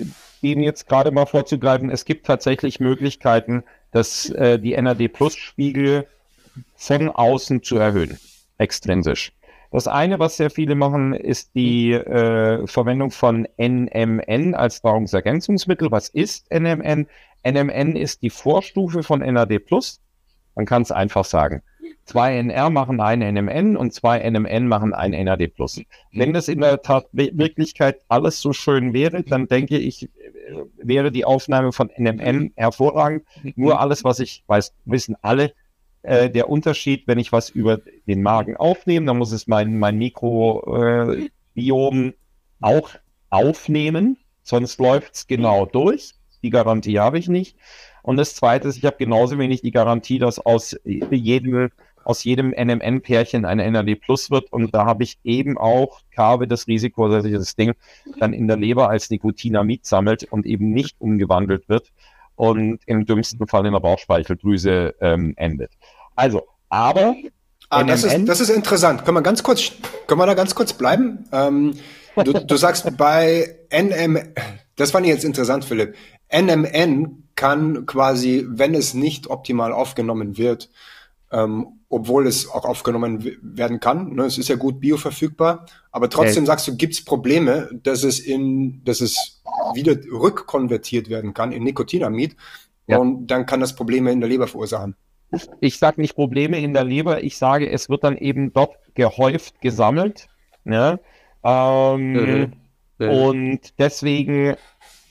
dem jetzt gerade mal vorzugreifen, es gibt tatsächlich Möglichkeiten, dass äh, die NAD-Plus-Spiegel von außen zu erhöhen, extrinsisch. Das eine, was sehr viele machen, ist die äh, Verwendung von NMN als Nahrungsergänzungsmittel. Was ist NMN? NMN ist die Vorstufe von NAD+. Man kann es einfach sagen. Zwei NR machen ein NMN und zwei NMN machen ein NAD+. Wenn das in der Tat Wirklichkeit alles so schön wäre, dann denke ich, wäre die Aufnahme von NMN hervorragend. Nur alles, was ich weiß, wissen alle, äh, der Unterschied, wenn ich was über den Magen aufnehme, dann muss es mein, mein Mikrobiom äh, auch aufnehmen, sonst läuft es genau durch. Die Garantie habe ich nicht. Und das Zweite ist, ich habe genauso wenig die Garantie, dass aus jedem, aus jedem NMN-Pärchen ein NAD Plus wird. Und da habe ich eben auch, habe das Risiko, dass sich das Ding dann in der Leber als Nikotinamid sammelt und eben nicht umgewandelt wird und im dümmsten Fall in der Bauchspeicheldrüse ähm, endet. Also, aber Ah, das, ist, das ist interessant. Können wir ganz kurz, können wir da ganz kurz bleiben? Ähm, du, du sagst bei NM, das fand ich jetzt interessant, Philipp. NMN kann quasi, wenn es nicht optimal aufgenommen wird, ähm, obwohl es auch aufgenommen werden kann, ne, es ist ja gut bioverfügbar, aber trotzdem okay. sagst du, gibt es Probleme, dass es in, dass es wieder rückkonvertiert werden kann in Nikotinamid ja. und dann kann das Probleme in der Leber verursachen. Ich sage nicht Probleme in der Leber, ich sage, es wird dann eben dort gehäuft gesammelt. Ne? Ähm, mhm. Mhm. Und deswegen,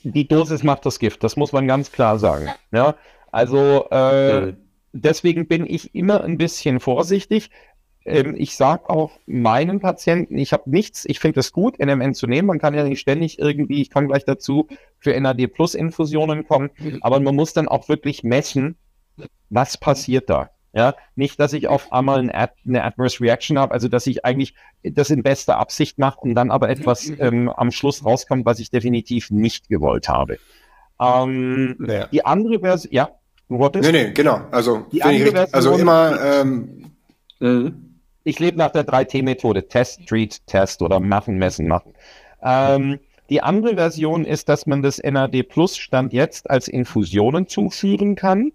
die Dosis macht das Gift, das muss man ganz klar sagen. Ja? Also äh, mhm. deswegen bin ich immer ein bisschen vorsichtig. Ähm, ich sage auch meinen Patienten, ich habe nichts, ich finde es gut, NMN zu nehmen. Man kann ja nicht ständig irgendwie, ich kann gleich dazu für NAD Plus Infusionen kommen, aber man muss dann auch wirklich messen, was passiert da. Ja, nicht, dass ich auf einmal ein Ad, eine Adverse Reaction habe, also dass ich eigentlich das in bester Absicht mache und dann aber etwas ähm, am Schluss rauskommt, was ich definitiv nicht gewollt habe. Ähm, naja. Die andere Version, ja, du wolltest? Nee, nee, genau. Also, die andere Version, also immer, ähm, äh, ich lebe nach der 3T-Methode, Test, Treat, Test oder machen, messen, machen. Ähm, die andere Version ist, dass man das NAD Plus Stand jetzt als Infusionen zuführen kann.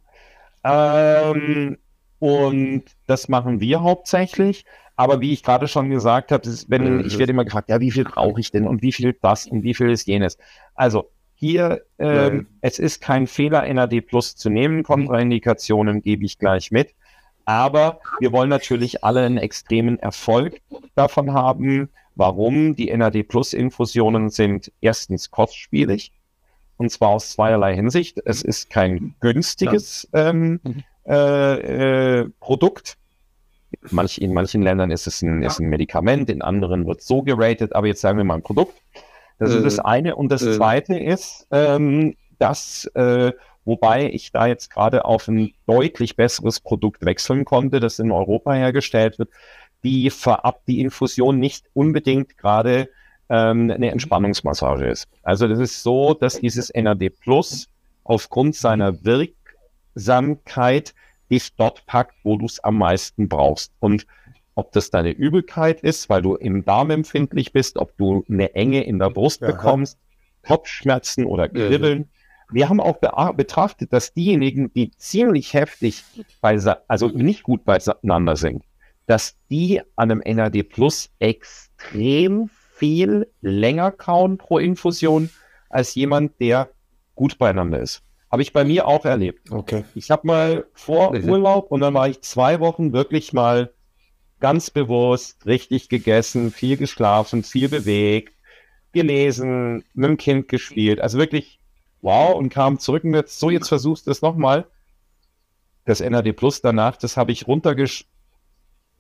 Ähm, und das machen wir hauptsächlich. Aber wie ich gerade schon gesagt habe, ist, wenn, mhm. ich werde immer gefragt, ja, wie viel brauche ich denn und wie viel das und wie viel ist jenes. Also hier, ähm, es ist kein Fehler, NAD Plus zu nehmen. Kontraindikationen gebe ich gleich mit. Aber wir wollen natürlich alle einen extremen Erfolg davon haben. Warum? Die NAD Plus Infusionen sind erstens kostspielig. Und zwar aus zweierlei Hinsicht. Es ist kein günstiges ähm, mhm. Äh, äh, Produkt. Manch, in manchen Ländern ist es ein, ist ein Medikament, in anderen wird es so geratet, aber jetzt sagen wir mal ein Produkt. Das äh, ist das eine. Und das äh, zweite ist, ähm, dass äh, Wobei ich da jetzt gerade auf ein deutlich besseres Produkt wechseln konnte, das in Europa hergestellt wird, die vorab die Infusion nicht unbedingt gerade ähm, eine Entspannungsmassage ist. Also das ist so, dass dieses NAD Plus aufgrund seiner Wirksamkeit dich dort packt, wo du es am meisten brauchst. Und ob das deine Übelkeit ist, weil du im Darm empfindlich bist, ob du eine Enge in der Brust bekommst, Kopfschmerzen oder Kribbeln, wir haben auch betrachtet, dass diejenigen, die ziemlich heftig, also nicht gut beieinander sind, dass die an einem NAD Plus extrem viel länger kauen pro Infusion als jemand, der gut beieinander ist. Habe ich bei mir auch erlebt. Okay. Ich habe mal vor Urlaub und dann war ich zwei Wochen wirklich mal ganz bewusst richtig gegessen, viel geschlafen, viel bewegt, gelesen, mit dem Kind gespielt. Also wirklich wow, und kam zurück und jetzt, so, jetzt versuchst du es nochmal. Das NAD Plus danach, das habe ich runtergesch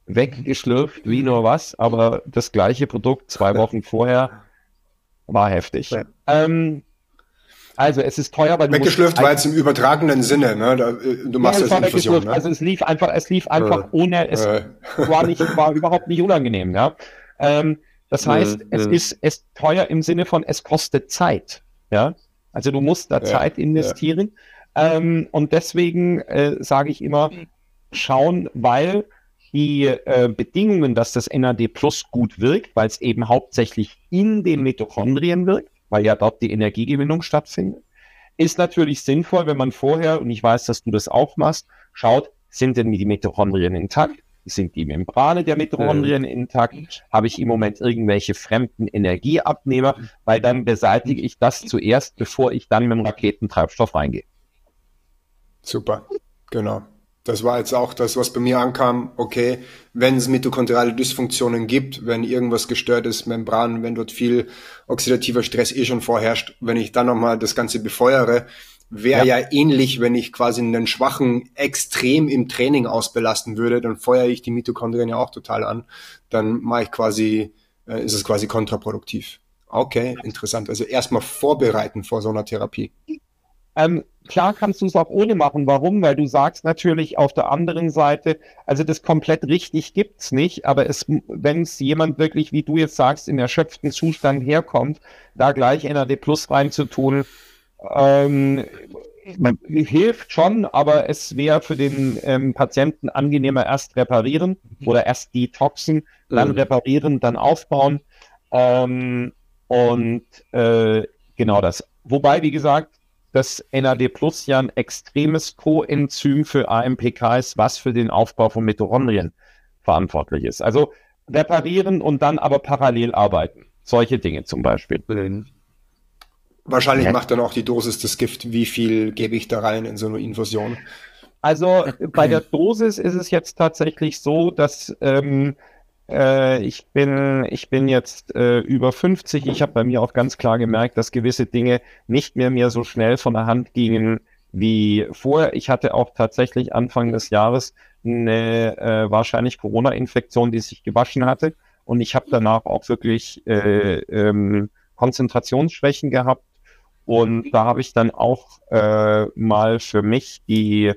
weggeschlürft, wie nur was, aber das gleiche Produkt zwei Wochen vorher war heftig. Ja. Ähm, also es ist teuer, weil weggeschlürft war jetzt im übertragenen Sinne, ne? Da, äh, du machst ja, das Infusion, ne? Also es lief einfach, es lief einfach äh, ohne, es äh. war nicht, war überhaupt nicht unangenehm, ja. Ähm, das heißt, äh, es ist es teuer im Sinne von, es kostet Zeit, ja. Also du musst da ja, Zeit investieren. Ja. Ähm, und deswegen äh, sage ich immer, schauen, weil die äh, Bedingungen, dass das NAD Plus gut wirkt, weil es eben hauptsächlich in den Mitochondrien wirkt, weil ja dort die Energiegewinnung stattfindet, ist natürlich sinnvoll, wenn man vorher, und ich weiß, dass du das auch machst, schaut, sind denn die Mitochondrien intakt? Sind die Membrane der Mitochondrien mhm. intakt? Habe ich im Moment irgendwelche fremden Energieabnehmer? Weil dann beseitige ich das zuerst, bevor ich dann mit dem Raketentreibstoff reingehe. Super, genau. Das war jetzt auch das, was bei mir ankam. Okay, wenn es mitochondriale Dysfunktionen gibt, wenn irgendwas gestört ist, Membran, wenn dort viel oxidativer Stress eh schon vorherrscht, wenn ich dann nochmal das Ganze befeuere, Wäre ja. ja. ähnlich, wenn ich quasi einen Schwachen extrem im Training ausbelasten würde, dann feuere ich die Mitochondrien ja auch total an. Dann mache ich quasi, äh, ist es quasi kontraproduktiv. Okay, interessant. Also erstmal vorbereiten vor so einer Therapie. Ähm, klar kannst du es auch ohne machen. Warum? Weil du sagst natürlich auf der anderen Seite, also das komplett richtig gibt's nicht, aber es, wenn es jemand wirklich, wie du jetzt sagst, in erschöpften Zustand herkommt, da gleich NAD Plus reinzutun, ähm, hilft schon, aber es wäre für den ähm, Patienten angenehmer erst reparieren oder erst detoxen, dann mhm. reparieren, dann aufbauen. Ähm, und äh, genau das. Wobei, wie gesagt, das NAD Plus ja ein extremes Coenzym für AMPK ist, was für den Aufbau von Mitochondrien verantwortlich ist. Also reparieren und dann aber parallel arbeiten. Solche Dinge zum Beispiel. Wahrscheinlich ja. macht dann auch die Dosis das Gift. Wie viel gebe ich da rein in so eine Infusion? Also bei der Dosis ist es jetzt tatsächlich so, dass ähm, äh, ich bin ich bin jetzt äh, über 50. Ich habe bei mir auch ganz klar gemerkt, dass gewisse Dinge nicht mehr mir so schnell von der Hand gingen wie vorher. Ich hatte auch tatsächlich Anfang des Jahres eine äh, wahrscheinlich Corona-Infektion, die sich gewaschen hatte. Und ich habe danach auch wirklich äh, ähm, Konzentrationsschwächen gehabt. Und da habe ich dann auch äh, mal für mich die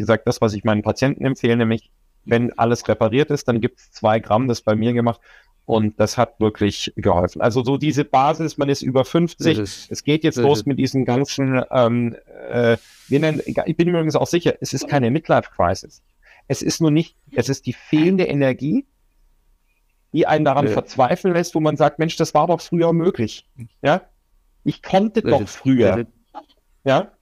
gesagt, das, was ich meinen Patienten empfehle, nämlich wenn alles repariert ist, dann gibt es zwei Gramm, das bei mir gemacht. Und das hat wirklich geholfen. Also so diese Basis, man ist über 50. Ist, es geht jetzt los mit diesen ganzen, ähm, äh, wir nennen, ich bin übrigens auch sicher, es ist keine Midlife-Crisis. Es ist nur nicht, es ist die fehlende Energie, die einen daran ja. verzweifeln lässt, wo man sagt, Mensch, das war doch früher möglich. Ja, ich konnte doch früher. Ja,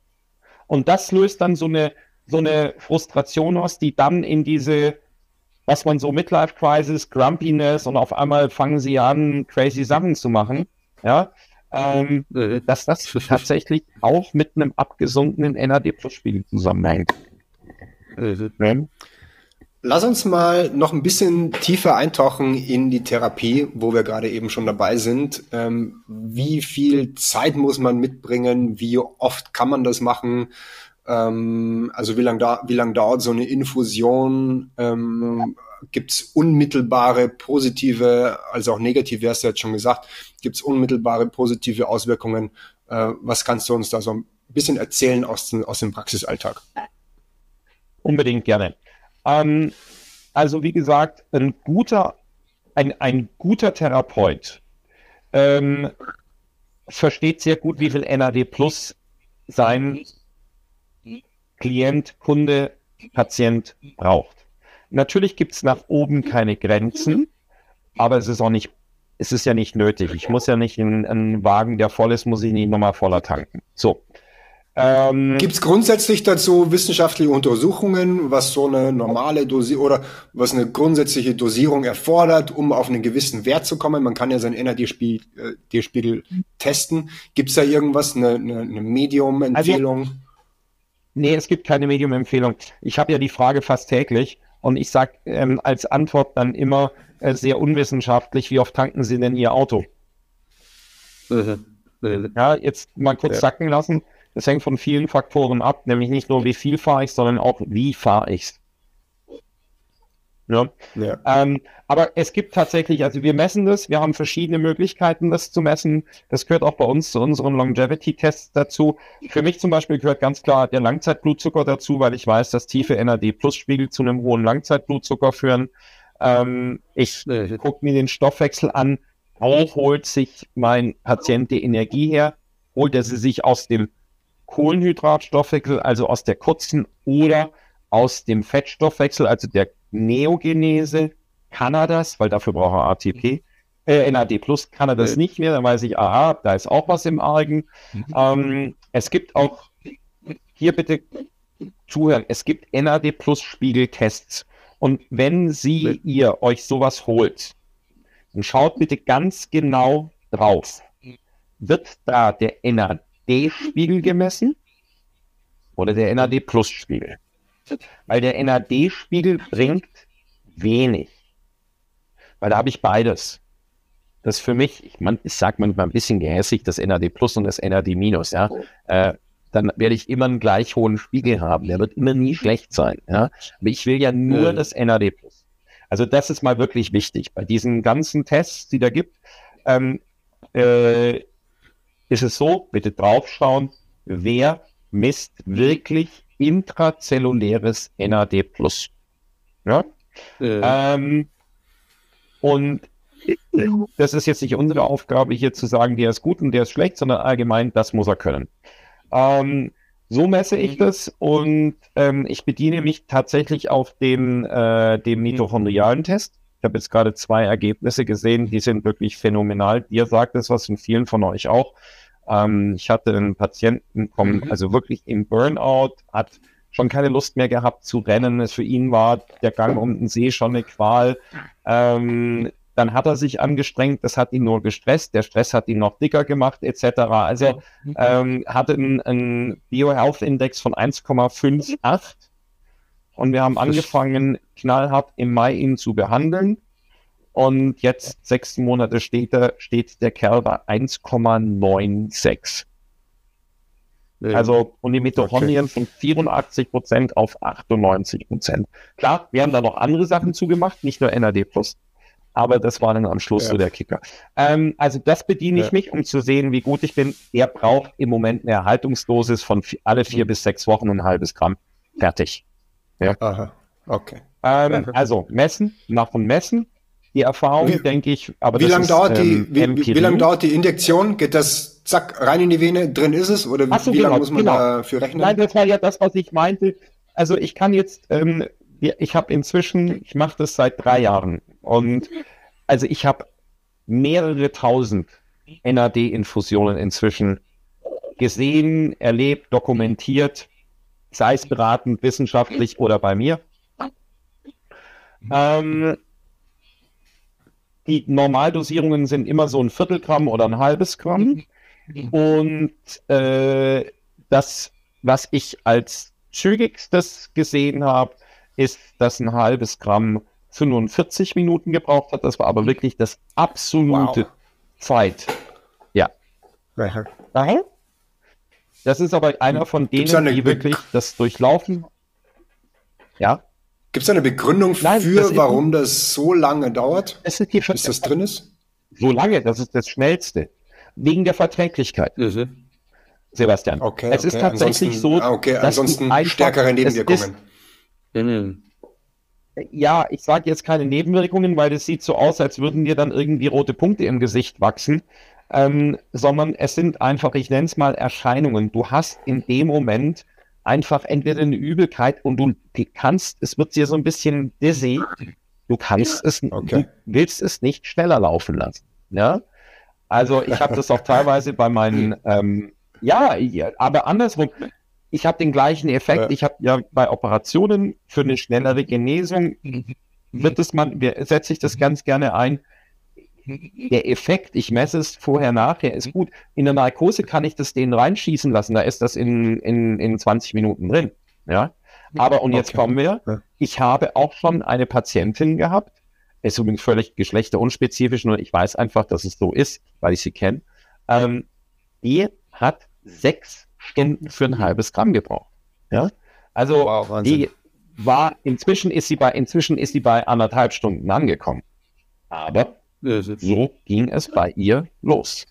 und das löst dann so eine so eine Frustration hast, die dann in diese, was man so Midlife Crisis, Grumpiness und auf einmal fangen sie an, crazy Sachen zu machen, ja, ähm, äh. dass das tatsächlich auch mit einem abgesunkenen NAD-Plus-Spiegel zusammenhängt. Äh. Lass uns mal noch ein bisschen tiefer eintauchen in die Therapie, wo wir gerade eben schon dabei sind. Ähm, wie viel Zeit muss man mitbringen? Wie oft kann man das machen? Ähm, also wie lange da, wie lang dauert so eine Infusion? Ähm, Gibt es unmittelbare positive, also auch negative, hast du jetzt schon gesagt, gibt es unmittelbare positive Auswirkungen? Äh, was kannst du uns da so ein bisschen erzählen aus, aus dem Praxisalltag? Unbedingt gerne. Ähm, also wie gesagt, ein guter, ein, ein guter Therapeut ähm, versteht sehr gut, wie viel NAD Plus sein Klient, Kunde, Patient braucht. Natürlich gibt es nach oben keine Grenzen, aber es ist auch nicht, es ist ja nicht nötig. Ich muss ja nicht in einen Wagen, der voll ist, muss ich nicht nochmal voller tanken. So. Ähm, Gibt es grundsätzlich dazu wissenschaftliche Untersuchungen, was so eine normale Dosierung oder was eine grundsätzliche Dosierung erfordert, um auf einen gewissen Wert zu kommen? Man kann ja seinen NAD-Spiegel äh, testen. Gibt es da irgendwas, eine, eine, eine Medium-Empfehlung? Also, Nee, es gibt keine Medium-Empfehlung. Ich habe ja die Frage fast täglich und ich sage ähm, als Antwort dann immer äh, sehr unwissenschaftlich, wie oft tanken Sie denn Ihr Auto? ja, jetzt mal kurz ja. sacken lassen. Das hängt von vielen Faktoren ab, nämlich nicht nur wie viel fahre ich, sondern auch wie fahre ich es. Ja. ja. Ähm, aber es gibt tatsächlich, also wir messen das, wir haben verschiedene Möglichkeiten, das zu messen. Das gehört auch bei uns zu unseren Longevity-Tests dazu. Für mich zum Beispiel gehört ganz klar der Langzeitblutzucker dazu, weil ich weiß, dass tiefe NAD-Plus-Spiegel zu einem hohen Langzeitblutzucker führen. Ähm, ich gucke mir den Stoffwechsel an. Wo holt sich mein Patient die Energie her? Holt er sie sich aus dem Kohlenhydratstoffwechsel, also aus der kurzen oder aus dem Fettstoffwechsel, also der Neogenese kann er das, weil dafür braucht er ATP. Äh, NAD Plus kann er das äh. nicht mehr, dann weiß ich, aha, da ist auch was im Argen. Mhm. Ähm, es gibt auch, hier bitte zuhören, es gibt NAD Plus Spiegeltests. Und wenn Sie, ihr euch sowas holt, dann schaut bitte ganz genau drauf. Wird da der NAD-Spiegel gemessen oder der NAD-Plus-Spiegel? Weil der NAD-Spiegel bringt wenig. Weil da habe ich beides. Das ist für mich, ich, man, ich sage manchmal ein bisschen gehässig, das NAD Plus und das NAD Minus, ja. Äh, dann werde ich immer einen gleich hohen Spiegel haben. Der wird immer nie schlecht sein, ja. Aber ich will ja nur mhm. das NAD Plus. Also das ist mal wirklich wichtig. Bei diesen ganzen Tests, die da gibt, ähm, äh, ist es so, bitte draufschauen, wer misst wirklich intrazelluläres NAD+. Ja? Äh. Ähm, und das ist jetzt nicht unsere Aufgabe, hier zu sagen, der ist gut und der ist schlecht, sondern allgemein, das muss er können. Ähm, so messe ich mhm. das und ähm, ich bediene mich tatsächlich auf dem, äh, dem mitochondrialen Test. Ich habe jetzt gerade zwei Ergebnisse gesehen, die sind wirklich phänomenal. Ihr sagt es was und vielen von euch auch. Ähm, ich hatte einen Patienten, kommen, mhm. also wirklich im Burnout, hat schon keine Lust mehr gehabt zu rennen. Für ihn war der Gang um den See schon eine Qual. Ähm, dann hat er sich angestrengt, das hat ihn nur gestresst, der Stress hat ihn noch dicker gemacht, etc. Also ähm, hatte einen, einen Bio-Health-Index von 1,58 und wir haben angefangen, knallhart im Mai ihn zu behandeln. Und jetzt sechs Monate später steht der Kerl bei 1,96. Also und die Mitochondrien okay. von 84 Prozent auf 98 Prozent. Klar, wir haben da noch andere Sachen zugemacht, nicht nur NAD+, aber das war dann am Schluss ja. so der Kicker. Ähm, also das bediene ja. ich mich, um zu sehen, wie gut ich bin. Er braucht im Moment eine Erhaltungsdosis von alle vier mhm. bis sechs Wochen ein halbes Gramm. Fertig. Ja. Aha. Okay. Ähm, also messen, nach und messen. Die Erfahrung, wie, denke ich, aber wie lange dauert die, ähm, wie, wie, wie lange dauert die Injektion? Geht das zack rein in die Vene, drin ist es? Oder so, wie genau, lange muss man genau. dafür rechnen? Nein, das war ja das, was ich meinte. Also ich kann jetzt, ähm, ich habe inzwischen, ich mache das seit drei Jahren und also ich habe mehrere tausend NAD-Infusionen inzwischen gesehen, erlebt, dokumentiert sei es beratend, wissenschaftlich oder bei mir. Ähm, die Normaldosierungen sind immer so ein Viertelgramm oder ein halbes Gramm. Und äh, das, was ich als zügigstes gesehen habe, ist, dass ein halbes Gramm 45 Minuten gebraucht hat. Das war aber wirklich das absolute wow. Zeit. Ja. Daher? Das ist aber einer von denen, die wirklich das durchlaufen. Ja. Gibt es eine Begründung Nein, für, das warum das so lange dauert, das ist die bis das drin ist? So lange, das ist das Schnellste. Wegen der Verträglichkeit. Mhm. Sebastian. Okay, es okay. ist tatsächlich ansonsten, so, ah, okay, dass ansonsten einfach, stärkere Nebenwirkungen. Ist, ja, ich sage jetzt keine Nebenwirkungen, weil es sieht so aus, als würden dir dann irgendwie rote Punkte im Gesicht wachsen ähm, sondern es sind einfach, ich nenne es mal Erscheinungen. Du hast in dem Moment einfach entweder eine Übelkeit und du kannst, es wird dir so ein bisschen dizzy, du kannst es, okay. du willst es nicht schneller laufen lassen. Ja? Also ich habe das auch teilweise bei meinen, ähm, ja, aber andersrum, ich habe den gleichen Effekt. Ich habe ja bei Operationen für eine schnellere Genesung wird es man, setze ich das ganz gerne ein, der Effekt, ich messe es vorher, nachher, ist gut. In der Narkose kann ich das denen reinschießen lassen, da ist das in, in, in 20 Minuten drin. Ja. Aber, und jetzt okay. kommen wir, ich habe auch schon eine Patientin gehabt, ist übrigens völlig geschlechterunspezifisch, nur ich weiß einfach, dass es so ist, weil ich sie kenne. Ähm, die hat sechs Stunden für ein halbes Gramm gebraucht. Ja. Also, wow, die war, inzwischen ist sie bei, inzwischen ist sie bei anderthalb Stunden angekommen. Aber so ging es bei ihr los.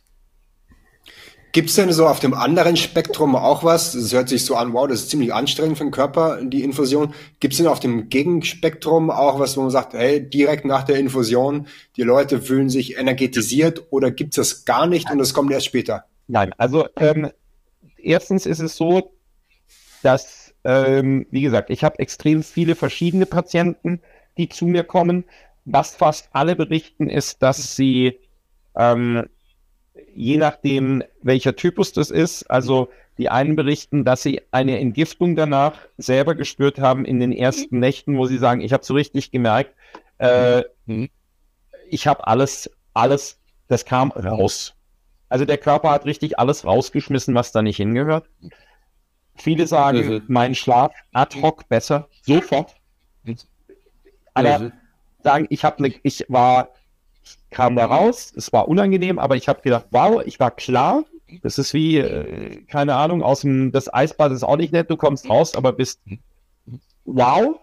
Gibt es denn so auf dem anderen Spektrum auch was? Es hört sich so an, wow, das ist ziemlich anstrengend für den Körper, die Infusion. Gibt es denn auf dem Gegenspektrum auch was, wo man sagt, hey, direkt nach der Infusion, die Leute fühlen sich energetisiert oder gibt es das gar nicht und es kommt erst später? Nein, also ähm, erstens ist es so, dass, ähm, wie gesagt, ich habe extrem viele verschiedene Patienten, die zu mir kommen was fast alle berichten, ist, dass sie ähm, je nachdem, welcher Typus das ist, also die einen berichten, dass sie eine Entgiftung danach selber gespürt haben in den ersten Nächten, wo sie sagen, ich habe so richtig gemerkt, äh, mhm. ich habe alles, alles, das kam raus. Also der Körper hat richtig alles rausgeschmissen, was da nicht hingehört. Viele sagen, mhm. mein Schlaf ad hoc besser, sofort. Aber sagen, ich habe ne, ich war, ich kam da raus, es war unangenehm, aber ich habe gedacht, wow, ich war klar. Das ist wie, äh, keine Ahnung, aus dem, das Eisbad ist auch nicht nett, du kommst raus, aber bist wow.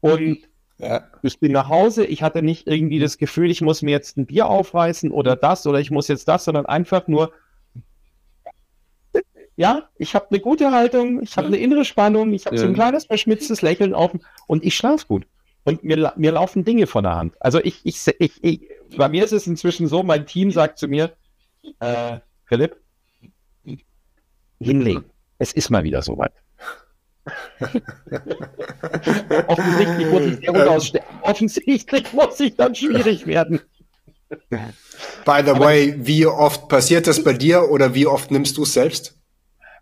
Und ja. ich bin nach Hause, ich hatte nicht irgendwie das Gefühl, ich muss mir jetzt ein Bier aufreißen oder das oder ich muss jetzt das, sondern einfach nur, ja, ich habe eine gute Haltung, ich habe eine innere Spannung, ich habe so ein kleines verschmitztes Lächeln auf und ich schlafe gut und mir, mir laufen Dinge von der Hand. Also ich, ich, ich, ich, bei mir ist es inzwischen so, mein Team sagt zu mir, äh, Philipp, hinlegen. Es ist mal wieder soweit. Offensichtlich muss ich sehr gut ausstellen. Offensichtlich muss ich dann schwierig werden. By the Aber way, wie oft passiert das bei dir oder wie oft nimmst du es selbst?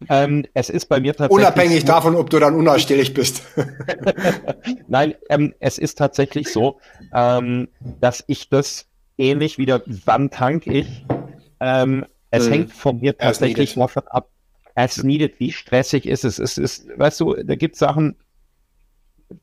Ähm, es ist bei mir tatsächlich. Unabhängig davon, ob du dann unausstehlich bist. Nein, ähm, es ist tatsächlich so, ähm, dass ich das ähnlich wieder, wann tank ich. Ähm, es mhm. hängt von mir tatsächlich davon ab, as needed, wie stressig ist es. Es ist, weißt du, da gibt es Sachen,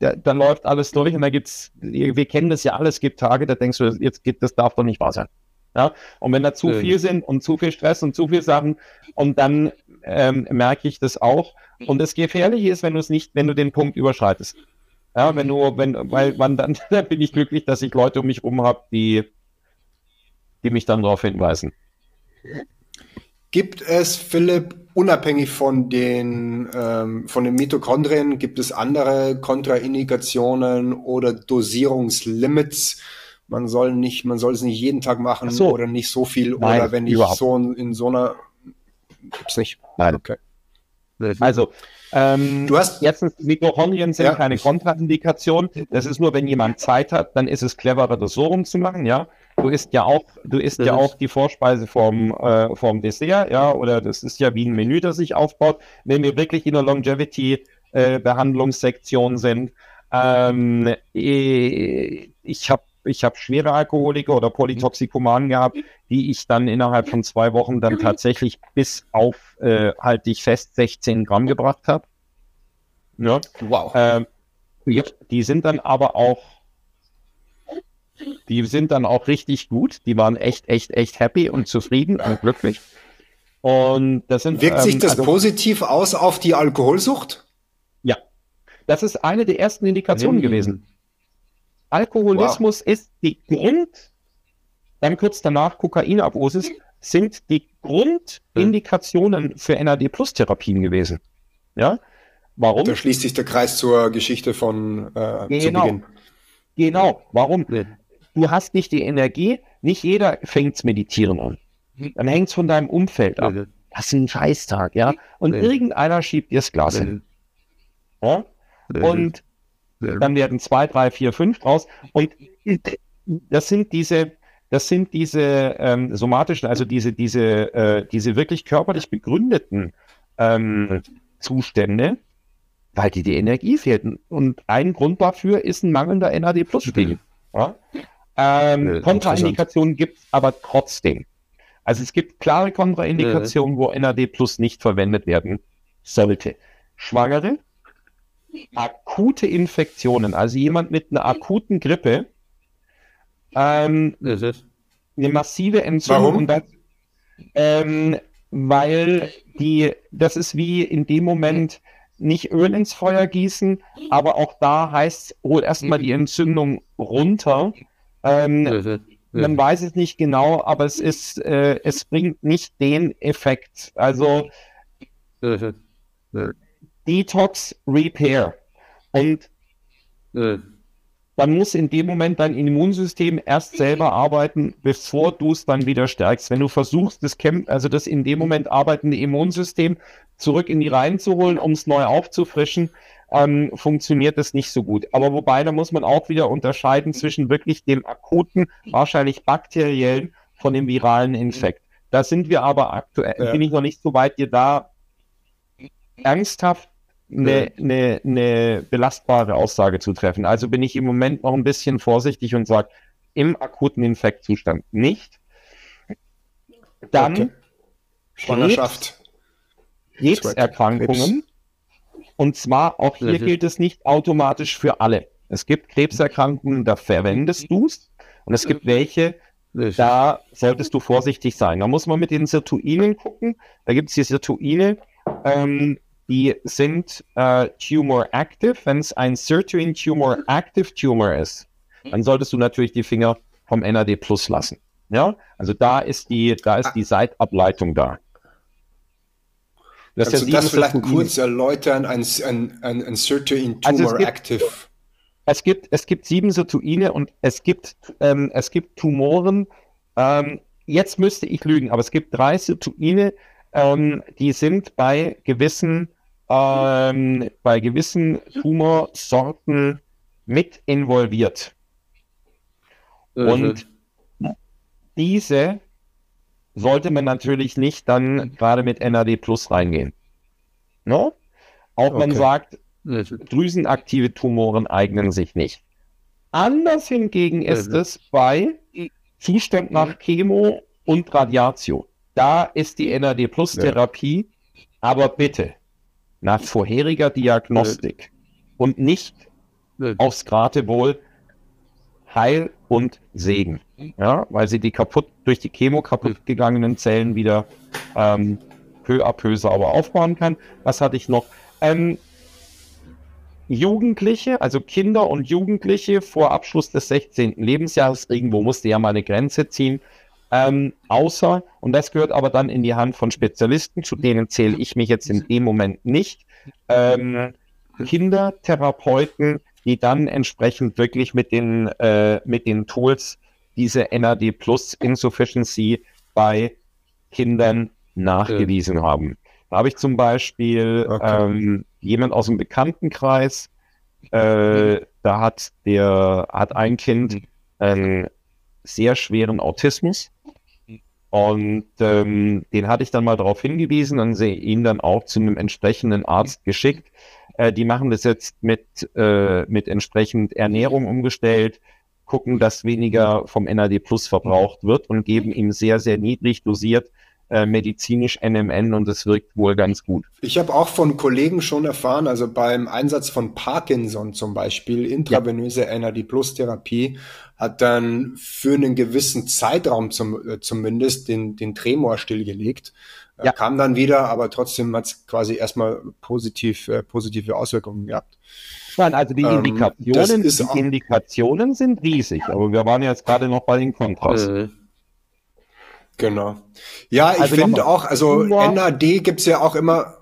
da, da, läuft alles durch und da gibt es, wir kennen das ja alles, es gibt Tage, da denkst du, jetzt geht, das darf doch nicht wahr sein. Ja? Und wenn da zu mhm. viel sind und zu viel Stress und zu viel Sachen und dann ähm, merke ich das auch. Und das Gefährliche ist, wenn du es nicht, wenn du den Punkt überschreitest. Ja, wenn du, wenn, weil man dann, dann bin ich glücklich, dass ich Leute um mich herum habe, die, die mich dann darauf hinweisen. Gibt es, Philipp, unabhängig von den, ähm, von den Mitochondrien, gibt es andere Kontraindikationen oder Dosierungslimits? Man soll nicht, man soll es nicht jeden Tag machen so. oder nicht so viel Nein, oder wenn ich so in, in so einer gibt's nicht. Nein. Okay. Also, ähm, du hast jetzt Mitochondrien sind ja. keine Kontraindikation. Das ist nur, wenn jemand Zeit hat, dann ist es cleverer, das so rumzumachen, ja. Du isst ja auch, du isst ja auch die Vorspeise vom, äh, vom Dessert, ja, oder das ist ja wie ein Menü, das sich aufbaut. Wenn wir wirklich in der Longevity-Behandlungssektion äh, sind, ähm, ich habe ich habe schwere Alkoholiker oder Polytoxikomanen gehabt, die ich dann innerhalb von zwei Wochen dann tatsächlich bis auf, äh, halte ich fest, 16 Gramm gebracht habe. Ja. Wow. Ähm, ja, die sind dann aber auch, die sind dann auch richtig gut. Die waren echt, echt, echt happy und zufrieden und glücklich. Und das sind, Wirkt sich ähm, das also, positiv aus auf die Alkoholsucht? Ja. Das ist eine der ersten Indikationen gewesen. Alkoholismus wow. ist die Grund, dann kurz danach Kokainabosis, sind die Grundindikationen für NAD-Plus-Therapien gewesen. Ja, warum? Da schließt sich der Kreis zur Geschichte von äh, genau. Beginn. Genau, warum? Du hast nicht die Energie, nicht jeder fängt Meditieren an. Dann hängt es von deinem Umfeld ab. Das ist ein Scheißtag, ja. Und irgendeiner schiebt dir das Glas hin. Ja? Und dann werden zwei, drei, vier, fünf raus. Und das sind diese, das sind diese ähm, somatischen, also diese, diese, äh, diese wirklich körperlich begründeten ähm, Zustände, weil die die Energie fehlt. Und ein Grund dafür ist ein mangelnder NAD-Plus-Spiegel. Ja? Ähm, Kontraindikationen gibt es aber trotzdem. Also es gibt klare Kontraindikationen, wo NAD Plus nicht verwendet werden sollte. Schwangere, akute Infektionen, also jemand mit einer akuten Grippe, ähm, eine massive Entzündung. Warum? ähm, weil die, das ist wie in dem Moment nicht Öl ins Feuer gießen, aber auch da heißt, hol erstmal die Entzündung runter. Ähm, man weiß es nicht genau, aber es ist, äh, es bringt nicht den Effekt. Also Detox Repair. Und äh, dann muss in dem Moment dein Immunsystem erst selber arbeiten, bevor du es dann wieder stärkst. Wenn du versuchst, das Camp, also das in dem Moment arbeitende Immunsystem zurück in die Reihen zu holen, um es neu aufzufrischen, ähm, funktioniert das nicht so gut. Aber wobei, da muss man auch wieder unterscheiden zwischen wirklich dem akuten, wahrscheinlich bakteriellen von dem viralen Infekt. Da sind wir aber aktuell, ja. bin ich noch nicht so weit, dir da ernsthaft eine, eine, eine belastbare Aussage zu treffen. Also bin ich im Moment noch ein bisschen vorsichtig und sage, im akuten Infektzustand nicht. Dann okay. Schwangerschaft. Krebserkrankungen. Und zwar auch hier gilt es nicht automatisch für alle. Es gibt Krebserkrankungen, da verwendest du es. Und es gibt welche, da solltest du vorsichtig sein. Da muss man mit den Sirtuinen gucken. Da gibt es die Sirtuine, ähm, die sind äh, Tumor Active. Wenn es ein Sirtuin Tumor Active Tumor ist, dann solltest du natürlich die Finger vom NAD Plus lassen. Ja, also da ist die, da ist die Seitableitung da. Das Kannst du das vielleicht kurz erläutern, ein, ein, ein, ein Sirtuin also Tumor also gibt, Active? Es gibt, es gibt sieben Sirtuine und es gibt, ähm, es gibt Tumoren, ähm, jetzt müsste ich lügen, aber es gibt drei Sirtuine, ähm, die sind bei gewissen ähm, bei gewissen Tumorsorten mit involviert. Und diese sollte man natürlich nicht dann gerade mit NAD Plus reingehen. No? Auch okay. man sagt, drüsenaktive Tumoren eignen sich nicht. Anders hingegen ist es bei Zustand nach Chemo und Radiation. Da ist die NAD Plus Therapie, aber bitte nach vorheriger Diagnostik und nicht aufs Gratewohl Heil und Segen. Ja, weil sie die kaputt, durch die Chemo kaputt gegangenen Zellen wieder ähm, peu à peu sauber aufbauen kann. Was hatte ich noch? Ähm, Jugendliche, also Kinder und Jugendliche vor Abschluss des 16. Lebensjahres, irgendwo musste ja mal eine Grenze ziehen, ähm, außer, und das gehört aber dann in die Hand von Spezialisten, zu denen zähle ich mich jetzt in dem Moment nicht, ähm, Kindertherapeuten, die dann entsprechend wirklich mit den, äh, mit den Tools diese NAD Plus Insufficiency bei Kindern nachgewiesen ja. haben. Da habe ich zum Beispiel okay. ähm, jemand aus dem Bekanntenkreis, äh, da hat der hat ein Kind einen sehr schweren Autismus und ähm, den hatte ich dann mal darauf hingewiesen und ihn dann auch zu einem entsprechenden Arzt geschickt. Äh, die machen das jetzt mit, äh, mit entsprechend Ernährung umgestellt, gucken, dass weniger vom NAD Plus verbraucht wird und geben ihm sehr, sehr niedrig dosiert äh, medizinisch NMN und es wirkt wohl ganz gut. Ich habe auch von Kollegen schon erfahren, also beim Einsatz von Parkinson zum Beispiel, intravenöse ja. NAD-Plus-Therapie hat dann für einen gewissen Zeitraum zum, äh, zumindest den, den Tremor stillgelegt. Äh, ja. Kam dann wieder, aber trotzdem hat es quasi erstmal positiv, äh, positive Auswirkungen gehabt. Nein, also die ähm, Indikationen, ähm, die Indikationen sind riesig, aber wir waren jetzt gerade noch bei den Kontras. Genau. Ja, ich also finde auch, also NAD gibt's ja auch immer.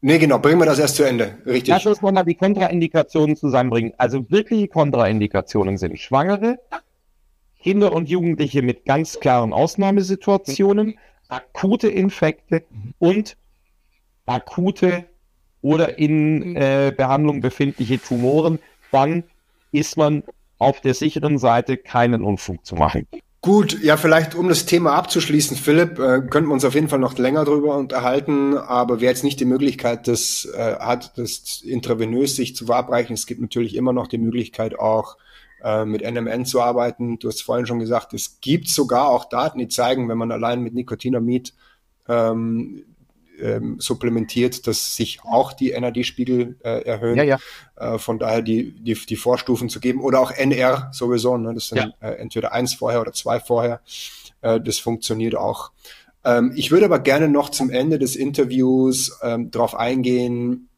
Nee, genau, bringen wir das erst zu Ende. Richtig. Lass uns mal die Kontraindikationen zusammenbringen. Also wirkliche Kontraindikationen sind Schwangere, Kinder und Jugendliche mit ganz klaren Ausnahmesituationen, akute Infekte und akute oder in äh, Behandlung befindliche Tumoren. Dann ist man auf der sicheren Seite, keinen Unfug zu machen. Gut, ja, vielleicht um das Thema abzuschließen, Philipp, äh, könnten wir uns auf jeden Fall noch länger darüber unterhalten, aber wer jetzt nicht die Möglichkeit das, äh, hat, das intravenös sich zu verabreichen, es gibt natürlich immer noch die Möglichkeit auch äh, mit NMN zu arbeiten. Du hast vorhin schon gesagt, es gibt sogar auch Daten, die zeigen, wenn man allein mit Nikotinamid ähm, ähm, supplementiert, dass sich auch die NAD-Spiegel äh, erhöhen. Ja, ja. Äh, von daher die, die, die Vorstufen zu geben oder auch NR sowieso, ne? das sind ja. äh, entweder eins vorher oder zwei vorher. Äh, das funktioniert auch. Ähm, ich würde aber gerne noch zum Ende des Interviews ähm, darauf eingehen,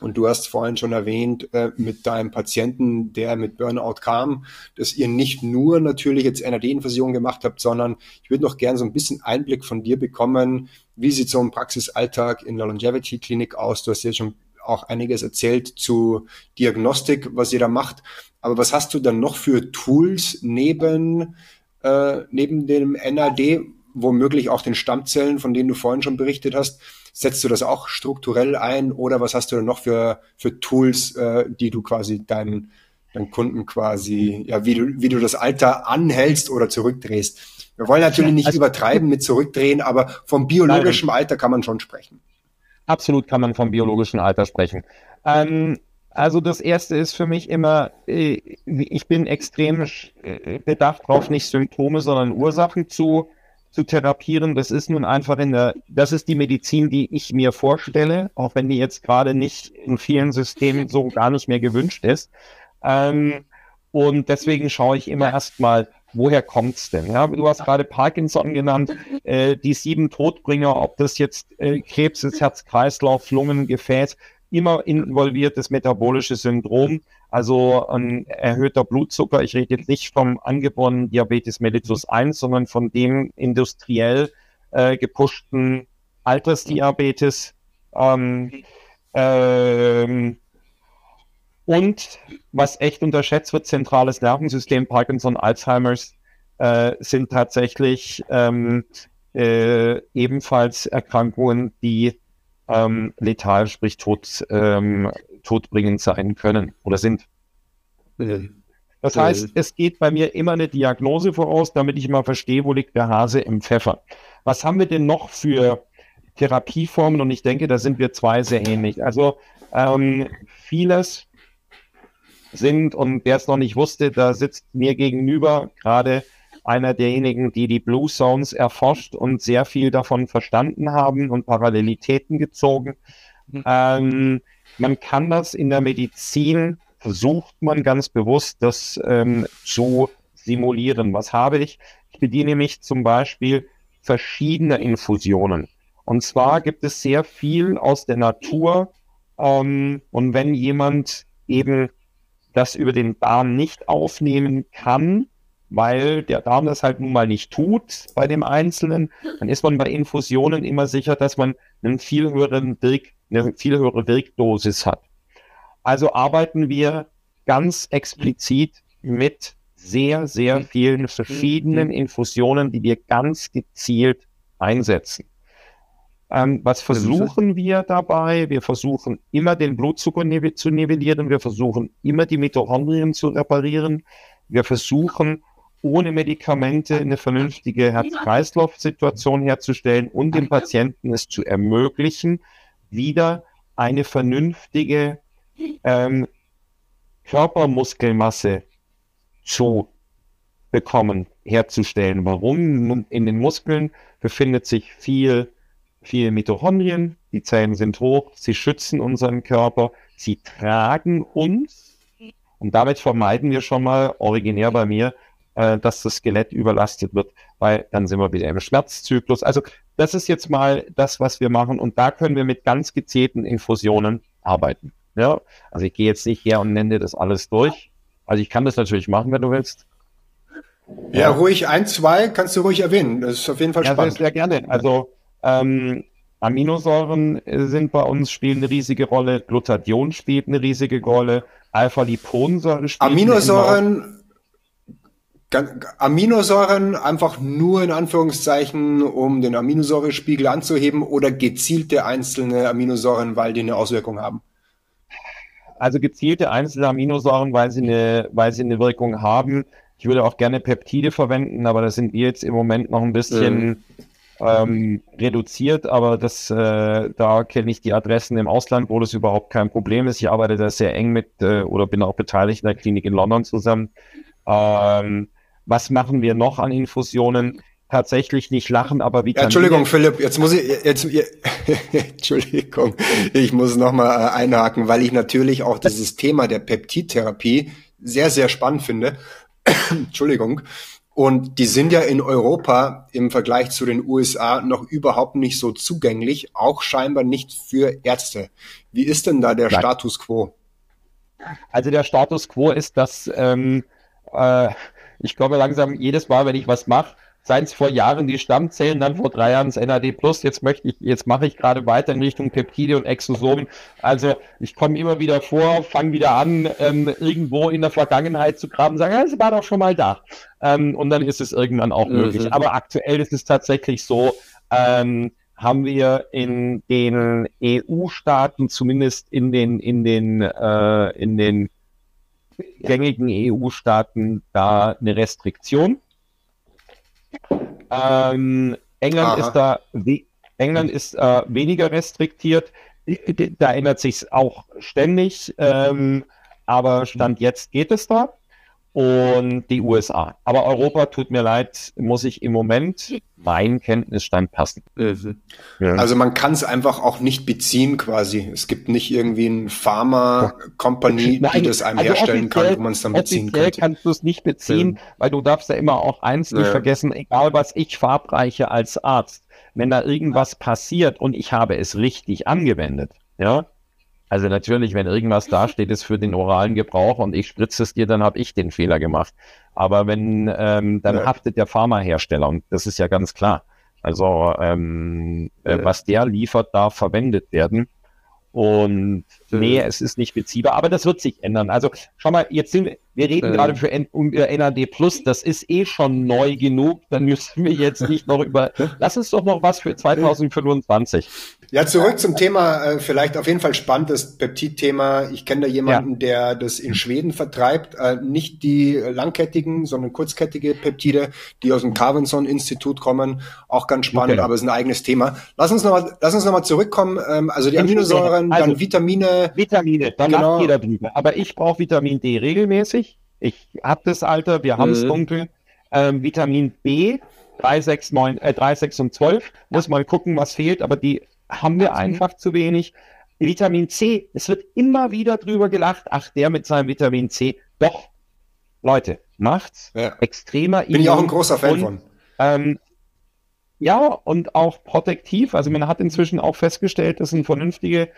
und du hast vorhin schon erwähnt, äh, mit deinem Patienten, der mit Burnout kam, dass ihr nicht nur natürlich jetzt NAD-Infusion gemacht habt, sondern ich würde noch gerne so ein bisschen Einblick von dir bekommen. Wie sieht so ein Praxisalltag in der Longevity-Klinik aus? Du hast ja schon auch einiges erzählt zu Diagnostik, was ihr da macht. Aber was hast du dann noch für Tools neben, äh, neben dem NAD, womöglich auch den Stammzellen, von denen du vorhin schon berichtet hast? Setzt du das auch strukturell ein oder was hast du denn noch für, für Tools, äh, die du quasi deinen, deinen Kunden quasi, ja, wie du, wie du das Alter anhältst oder zurückdrehst? Wir wollen natürlich nicht also, übertreiben mit zurückdrehen, aber vom biologischen nein, Alter kann man schon sprechen. Absolut kann man vom biologischen Alter sprechen. Ähm, also das erste ist für mich immer, äh, ich bin extrem äh, bedacht darauf, nicht Symptome, sondern Ursachen zu zu therapieren. Das ist nun einfach in der, das ist die Medizin, die ich mir vorstelle, auch wenn die jetzt gerade nicht in vielen Systemen so gar nicht mehr gewünscht ist. Ähm, und deswegen schaue ich immer erstmal, woher kommt's denn? Ja, du hast gerade Parkinson genannt, äh, die sieben Todbringer, ob das jetzt äh, Krebs ist, Herz-Kreislauf, Lungen, Gefäß, immer involviertes metabolische Syndrom. Also ein erhöhter Blutzucker, ich rede jetzt nicht vom angeborenen Diabetes mellitus 1, sondern von dem industriell äh, gepushten Altersdiabetes. Ähm, ähm, und was echt unterschätzt wird, zentrales Nervensystem, Parkinson, Alzheimer's, äh, sind tatsächlich ähm, äh, ebenfalls Erkrankungen, die ähm, letal, sprich tot, ähm, todbringend sein können oder sind. Das heißt, es geht bei mir immer eine Diagnose voraus, damit ich mal verstehe, wo liegt der Hase im Pfeffer. Was haben wir denn noch für Therapieformen? Und ich denke, da sind wir zwei sehr ähnlich. Also ähm, vieles sind, und wer es noch nicht wusste, da sitzt mir gegenüber gerade einer derjenigen, die die Blue Zones erforscht und sehr viel davon verstanden haben und Parallelitäten gezogen. Mhm. Ähm, man kann das in der Medizin, versucht man ganz bewusst, das ähm, zu simulieren. Was habe ich? Ich bediene mich zum Beispiel verschiedener Infusionen. Und zwar gibt es sehr viel aus der Natur. Ähm, und wenn jemand eben das über den Darm nicht aufnehmen kann, weil der Darm das halt nun mal nicht tut bei dem Einzelnen, dann ist man bei Infusionen immer sicher, dass man einen viel höheren Wirk, eine viel höhere Wirkdosis hat. Also arbeiten wir ganz explizit mit sehr, sehr vielen verschiedenen Infusionen, die wir ganz gezielt einsetzen. Ähm, was versuchen wir dabei? Wir versuchen immer den Blutzucker zu nivellieren. Wir versuchen immer die Mitochondrien zu reparieren. Wir versuchen ohne Medikamente eine vernünftige Herz-Kreislauf-Situation herzustellen und dem Patienten es zu ermöglichen, wieder eine vernünftige ähm, Körpermuskelmasse zu bekommen, herzustellen. Warum? In den Muskeln befindet sich viel viele Mitochondrien, die Zellen sind hoch, sie schützen unseren Körper, sie tragen uns und damit vermeiden wir schon mal, originär bei mir, äh, dass das Skelett überlastet wird, weil dann sind wir wieder im Schmerzzyklus. Also das ist jetzt mal das, was wir machen und da können wir mit ganz gezielten Infusionen arbeiten. Ja? Also ich gehe jetzt nicht her und nenne das alles durch. Also ich kann das natürlich machen, wenn du willst. Ja, ruhig ein, zwei kannst du ruhig erwähnen. Das ist auf jeden Fall spannend. Ja, sehr gerne. Also ähm, Aminosäuren äh, sind bei uns, spielen eine riesige Rolle, Glutathion spielt eine riesige Rolle, Alpha-Liponsäure spielt Aminosäuren, Aminosäuren einfach nur in Anführungszeichen, um den Aminosäurespiegel anzuheben oder gezielte einzelne Aminosäuren, weil die eine Auswirkung haben? Also gezielte einzelne Aminosäuren, weil sie eine, weil sie eine Wirkung haben. Ich würde auch gerne Peptide verwenden, aber da sind wir jetzt im Moment noch ein bisschen mhm ähm, reduziert, aber das, äh, da kenne ich die Adressen im Ausland, wo das überhaupt kein Problem ist. Ich arbeite da sehr eng mit äh, oder bin auch beteiligt in der Klinik in London zusammen. Ähm, was machen wir noch an Infusionen? Tatsächlich nicht lachen, aber wie ja, Entschuldigung, Philipp, jetzt muss ich jetzt Entschuldigung, ich muss nochmal äh, einhaken, weil ich natürlich auch dieses Thema der Peptidtherapie sehr sehr spannend finde. Entschuldigung. Und die sind ja in Europa im Vergleich zu den USA noch überhaupt nicht so zugänglich, auch scheinbar nicht für Ärzte. Wie ist denn da der Nein. Status quo? Also der Status quo ist, dass ähm, äh, ich glaube langsam jedes Mal, wenn ich was mache, seien es vor Jahren die Stammzellen, dann vor drei Jahren das NAD+, jetzt möchte ich, jetzt mache ich gerade weiter in Richtung Peptide und Exosomen. Also ich komme immer wieder vor, fange wieder an, ähm, irgendwo in der Vergangenheit zu graben, sagen, ja, es war doch schon mal da. Ähm, und dann ist es irgendwann auch möglich. Mhm. Aber aktuell ist es tatsächlich so, ähm, haben wir in den EU-Staaten, zumindest in den, in den, äh, in den gängigen EU-Staaten, da eine Restriktion. Ähm, England Aha. ist da England ist äh, weniger restriktiert. Da ändert sich auch ständig, ähm, aber Stand jetzt geht es da und die USA. Aber Europa, tut mir leid, muss ich im Moment mein Kenntnisstand passen. Also man kann es einfach auch nicht beziehen quasi. Es gibt nicht irgendwie ein Pharma-Company, die das einem also herstellen kann, wo man es dann beziehen kann. kannst du es nicht beziehen, ja. weil du darfst ja immer auch eins nicht ja. vergessen, egal was ich verabreiche als Arzt, wenn da irgendwas passiert und ich habe es richtig angewendet, ja, also natürlich, wenn irgendwas da steht, ist für den oralen Gebrauch und ich spritze es dir, dann habe ich den Fehler gemacht. Aber wenn, ähm, dann ja. haftet der Pharmahersteller und das ist ja ganz klar. Also ähm, äh, was der liefert, darf verwendet werden. Und nee, es ist nicht beziehbar, aber das wird sich ändern. Also schau mal, jetzt sind wir, reden äh. gerade für N um NAD Plus, das ist eh schon neu genug, dann müssen wir jetzt nicht noch über. Lass uns doch noch was für 2025. Ja, zurück zum Thema, äh, vielleicht auf jeden Fall spannend, das Peptid-Thema. Ich kenne da jemanden, ja. der das in Schweden vertreibt. Äh, nicht die langkettigen, sondern kurzkettige Peptide, die aus dem Carvenson-Institut kommen. Auch ganz spannend, okay. aber ist ein eigenes Thema. Lass uns nochmal, lass uns nochmal zurückkommen. Ähm, also die Aminosäuren, also, dann Vitamine. Vitamine, dann genau. jeder drüber. Aber ich brauche Vitamin D regelmäßig. Ich habe das Alter, wir haben es mhm. dunkel. Ähm, Vitamin B, 3, 6, 9, äh, 3, 6 und 12, muss man gucken, was fehlt, aber die haben wir einfach zu wenig. Vitamin C, es wird immer wieder drüber gelacht, ach, der mit seinem Vitamin C. Doch, Leute, macht's ja. extremer. Bin ich auch ein großer Fan und, von. Ähm, ja, und auch protektiv. Also man hat inzwischen auch festgestellt, dass ein vernünftiger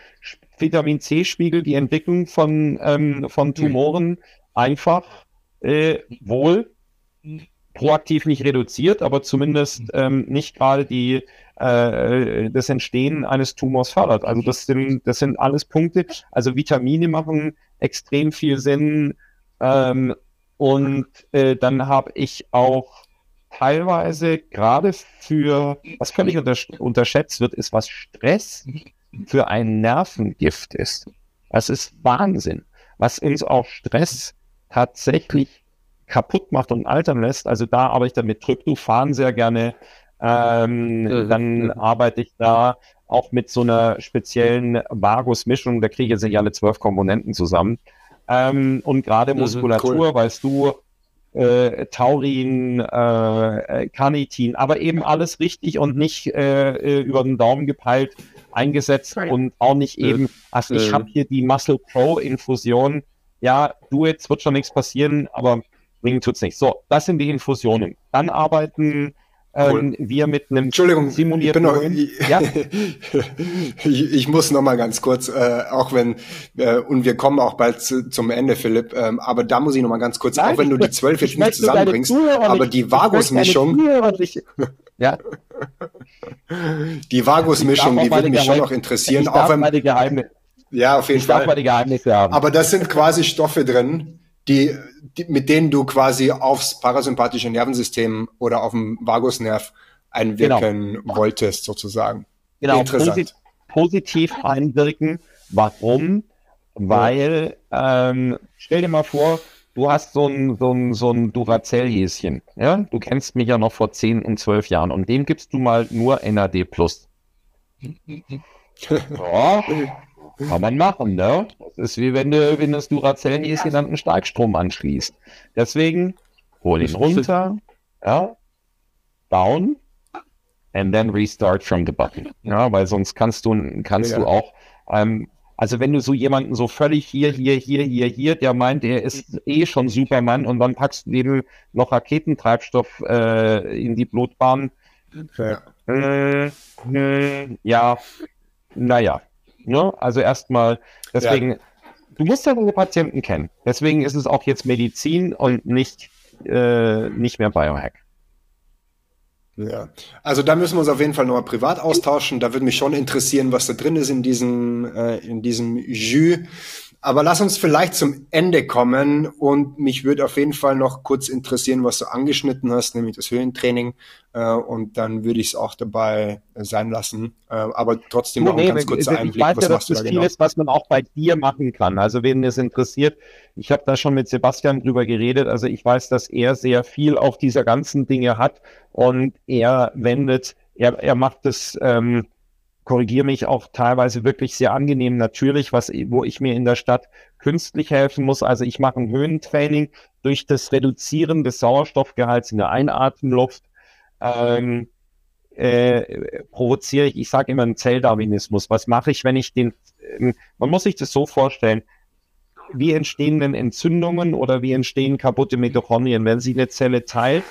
Vitamin C-Spiegel die Entwicklung von, ähm, von Tumoren einfach äh, wohl proaktiv nicht reduziert, aber zumindest ähm, nicht gerade die äh, das Entstehen eines Tumors fördert. Also das sind, das sind alles Punkte. Also Vitamine machen extrem viel Sinn. Ähm, und äh, dann habe ich auch teilweise gerade für, was völlig untersch unterschätzt wird, ist, was Stress für ein Nervengift ist. Das ist Wahnsinn, was uns auch Stress tatsächlich kaputt macht und altern lässt. Also da arbeite ich dann mit Tryptophan sehr gerne. Ähm, mhm. Dann arbeite ich da auch mit so einer speziellen Vagus-Mischung. Da kriege ich jetzt nicht alle zwölf Komponenten zusammen. Ähm, und gerade Muskulatur, cool. weißt du, äh, Taurin, äh, Carnitin, aber eben alles richtig und nicht äh, äh über den Daumen gepeilt eingesetzt und auch nicht eben, also ich habe hier die Muscle Pro Infusion. Ja, du jetzt wird schon nichts passieren, aber bringen tut's nicht. So, das sind die Infusionen. Dann arbeiten ähm, wir mit einem Entschuldigung, simulierten ich, noch, ja? ich, ich, muss noch mal ganz kurz, äh, auch wenn äh, und wir kommen auch bald zu, zum Ende, Philipp. Ähm, aber da muss ich noch mal ganz kurz, Nein, auch wenn du die zwölf jetzt nicht zusammenbringst, aber die Vagus-Mischung, ja, die Vagus-Mischung, die würde mich schon noch interessieren, auch wenn ja, auf jeden ich Fall. Aber das sind quasi Stoffe drin, die, die, mit denen du quasi aufs parasympathische Nervensystem oder auf den Vagusnerv einwirken genau. wolltest, sozusagen. Genau, Interessant. positiv einwirken. Warum? Weil, ähm, stell dir mal vor, du hast so ein, so ein, so ein Duracell-Häschen. Ja? Du kennst mich ja noch vor 10 und 12 Jahren und dem gibst du mal nur NAD+. ja, kann man machen, ne? Das ist wie wenn du, wenn das Duracell-Häschen dann einen Starkstrom anschließt. Deswegen hol ihn runter, ja, down, and then restart from the button. Ja, weil sonst kannst du, kannst ja. du auch, ähm, also wenn du so jemanden so völlig hier, hier, hier, hier, hier, der meint, der ist eh schon Superman und dann packst du eben noch Raketentreibstoff äh, in die Blutbahn. Ja. Äh, äh, ja, naja. Ne? Also erstmal, deswegen, ja. du musst ja deine Patienten kennen. Deswegen ist es auch jetzt Medizin und nicht, äh, nicht mehr Biohack. Ja, also da müssen wir uns auf jeden Fall nochmal privat austauschen. Da würde mich schon interessieren, was da drin ist in diesem, äh, in diesem Jus. Aber lass uns vielleicht zum Ende kommen und mich würde auf jeden Fall noch kurz interessieren, was du angeschnitten hast, nämlich das Höhentraining. Äh, und dann würde ich es auch dabei sein lassen. Äh, aber trotzdem noch ein ganz kurzer Einblick. Ich weiß was ja, dass das da vieles, genau? was man auch bei dir machen kann. Also wen es interessiert, ich habe da schon mit Sebastian drüber geredet. Also ich weiß, dass er sehr viel auf dieser ganzen Dinge hat und er wendet, er, er macht das ähm, korrigiere mich auch teilweise wirklich sehr angenehm natürlich, was, wo ich mir in der Stadt künstlich helfen muss. Also ich mache ein Höhentraining durch das Reduzieren des Sauerstoffgehalts in der Einatemluft. Ähm, äh, provoziere ich, ich sage immer einen Zelldarwinismus. Was mache ich, wenn ich den, äh, man muss sich das so vorstellen, wie entstehen denn Entzündungen oder wie entstehen kaputte Mitochondrien, wenn sie eine Zelle teilt?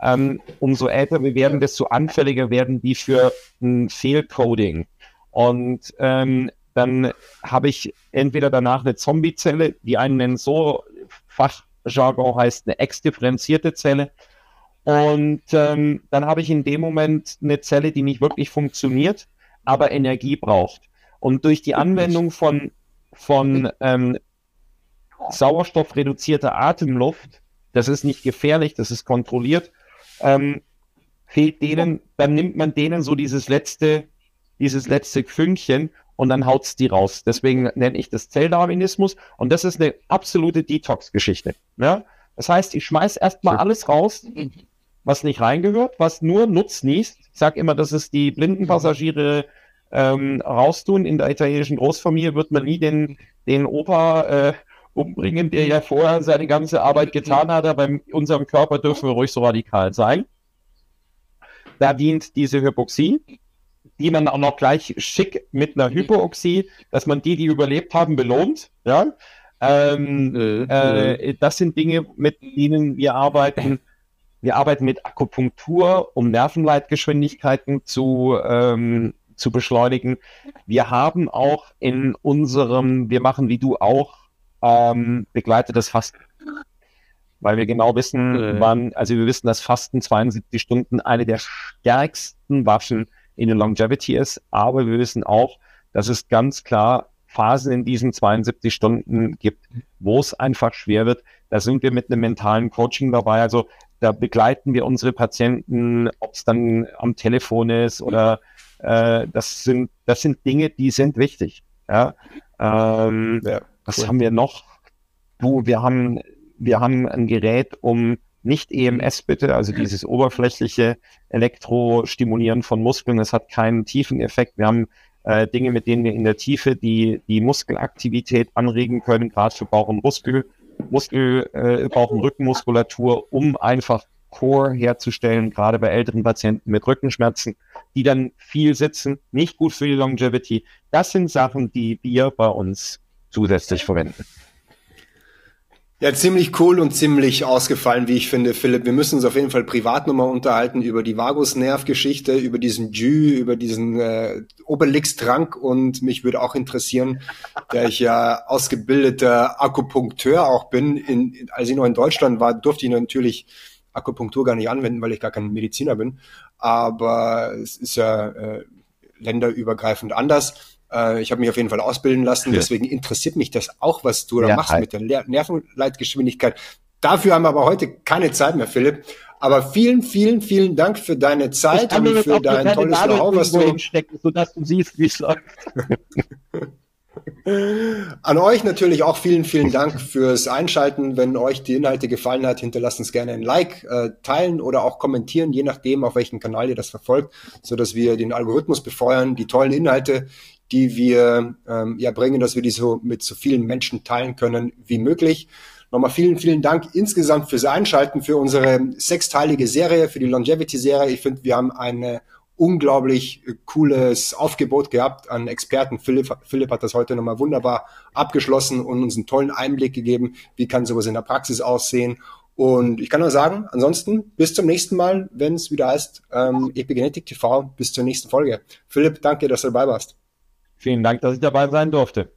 Ähm, umso älter wir werden, desto anfälliger werden die für ein Fehlcoding. Und ähm, dann habe ich entweder danach eine Zombie-Zelle, die einen nennen so, Fachjargon heißt eine exdifferenzierte Zelle. Und ähm, dann habe ich in dem Moment eine Zelle, die nicht wirklich funktioniert, aber Energie braucht. Und durch die Anwendung von, von ähm, sauerstoffreduzierter Atemluft, das ist nicht gefährlich, das ist kontrolliert, ähm, fehlt denen, dann nimmt man denen so dieses letzte, dieses letzte Fünkchen und dann haut's die raus. Deswegen nenne ich das Zelldarwinismus und das ist eine absolute Detox-Geschichte. Ja? Das heißt, ich schmeiß erstmal alles raus, was nicht reingehört, was nur nutznießt. Ich sage immer, das ist die blinden Passagiere ähm, raustun. In der italienischen Großfamilie wird man nie den, den Opa äh, umbringen, der ja vorher seine ganze Arbeit getan hat, aber in unserem Körper dürfen wir ruhig so radikal sein. Da dient diese Hypoxie, die man auch noch gleich schick mit einer Hypoxie, dass man die, die überlebt haben, belohnt. Ja? Ähm, äh, äh, das sind Dinge, mit denen wir arbeiten. Wir arbeiten mit Akupunktur, um Nervenleitgeschwindigkeiten zu, ähm, zu beschleunigen. Wir haben auch in unserem, wir machen wie du auch, ähm, begleitetes Fasten. Weil wir genau wissen, äh. wann, also wir wissen, dass Fasten 72 Stunden eine der stärksten Waffen in der Longevity ist, aber wir wissen auch, dass es ganz klar Phasen in diesen 72 Stunden gibt, wo es einfach schwer wird. Da sind wir mit einem mentalen Coaching dabei. Also da begleiten wir unsere Patienten, ob es dann am Telefon ist oder äh, das sind das sind Dinge, die sind wichtig. Ja, ähm, ja was haben wir noch? Du, wir haben wir haben ein Gerät, um nicht EMS bitte, also dieses oberflächliche Elektrostimulieren von Muskeln. Es hat keinen tiefen Effekt. Wir haben äh, Dinge, mit denen wir in der Tiefe die, die Muskelaktivität anregen können, gerade für Bauch und Muskel, Muskel, äh, Bauch- und Rückenmuskulatur, um einfach Core herzustellen, gerade bei älteren Patienten mit Rückenschmerzen, die dann viel sitzen, nicht gut für die Longevity. Das sind Sachen, die wir bei uns zusätzlich verwenden. Ja, ziemlich cool und ziemlich ausgefallen, wie ich finde, Philipp. Wir müssen uns auf jeden Fall privat nochmal unterhalten über die Vagusnerv-Geschichte, über diesen Jü, über diesen äh, Obelix-Trank und mich würde auch interessieren, da ich ja ausgebildeter Akupunkteur auch bin. In, als ich noch in Deutschland war, durfte ich natürlich Akupunktur gar nicht anwenden, weil ich gar kein Mediziner bin. Aber es ist ja äh, länderübergreifend anders. Äh, ich habe mich auf jeden Fall ausbilden lassen, ja. deswegen interessiert mich das auch, was du da ja, machst halt. mit der Nervenleitgeschwindigkeit. Dafür haben wir aber heute keine Zeit mehr, Philipp. Aber vielen, vielen, vielen Dank für deine Zeit und für dein tolles Know-how, was du hinstecken, sodass du siehst, wie es läuft. An euch natürlich auch vielen, vielen Dank fürs Einschalten. Wenn euch die Inhalte gefallen hat, hinterlasst uns gerne ein Like, äh, teilen oder auch kommentieren, je nachdem, auf welchem Kanal ihr das verfolgt, so dass wir den Algorithmus befeuern, die tollen Inhalte die wir ähm, ja bringen, dass wir die so mit so vielen Menschen teilen können wie möglich. Nochmal vielen, vielen Dank insgesamt fürs Einschalten, für unsere sechsteilige Serie, für die Longevity-Serie. Ich finde, wir haben ein unglaublich cooles Aufgebot gehabt an Experten. Philipp, Philipp hat das heute nochmal wunderbar abgeschlossen und uns einen tollen Einblick gegeben, wie kann sowas in der Praxis aussehen. Und ich kann nur sagen, ansonsten bis zum nächsten Mal, wenn es wieder heißt ähm, Epigenetik TV. Bis zur nächsten Folge. Philipp, danke, dass du dabei warst. Vielen Dank, dass ich dabei sein durfte.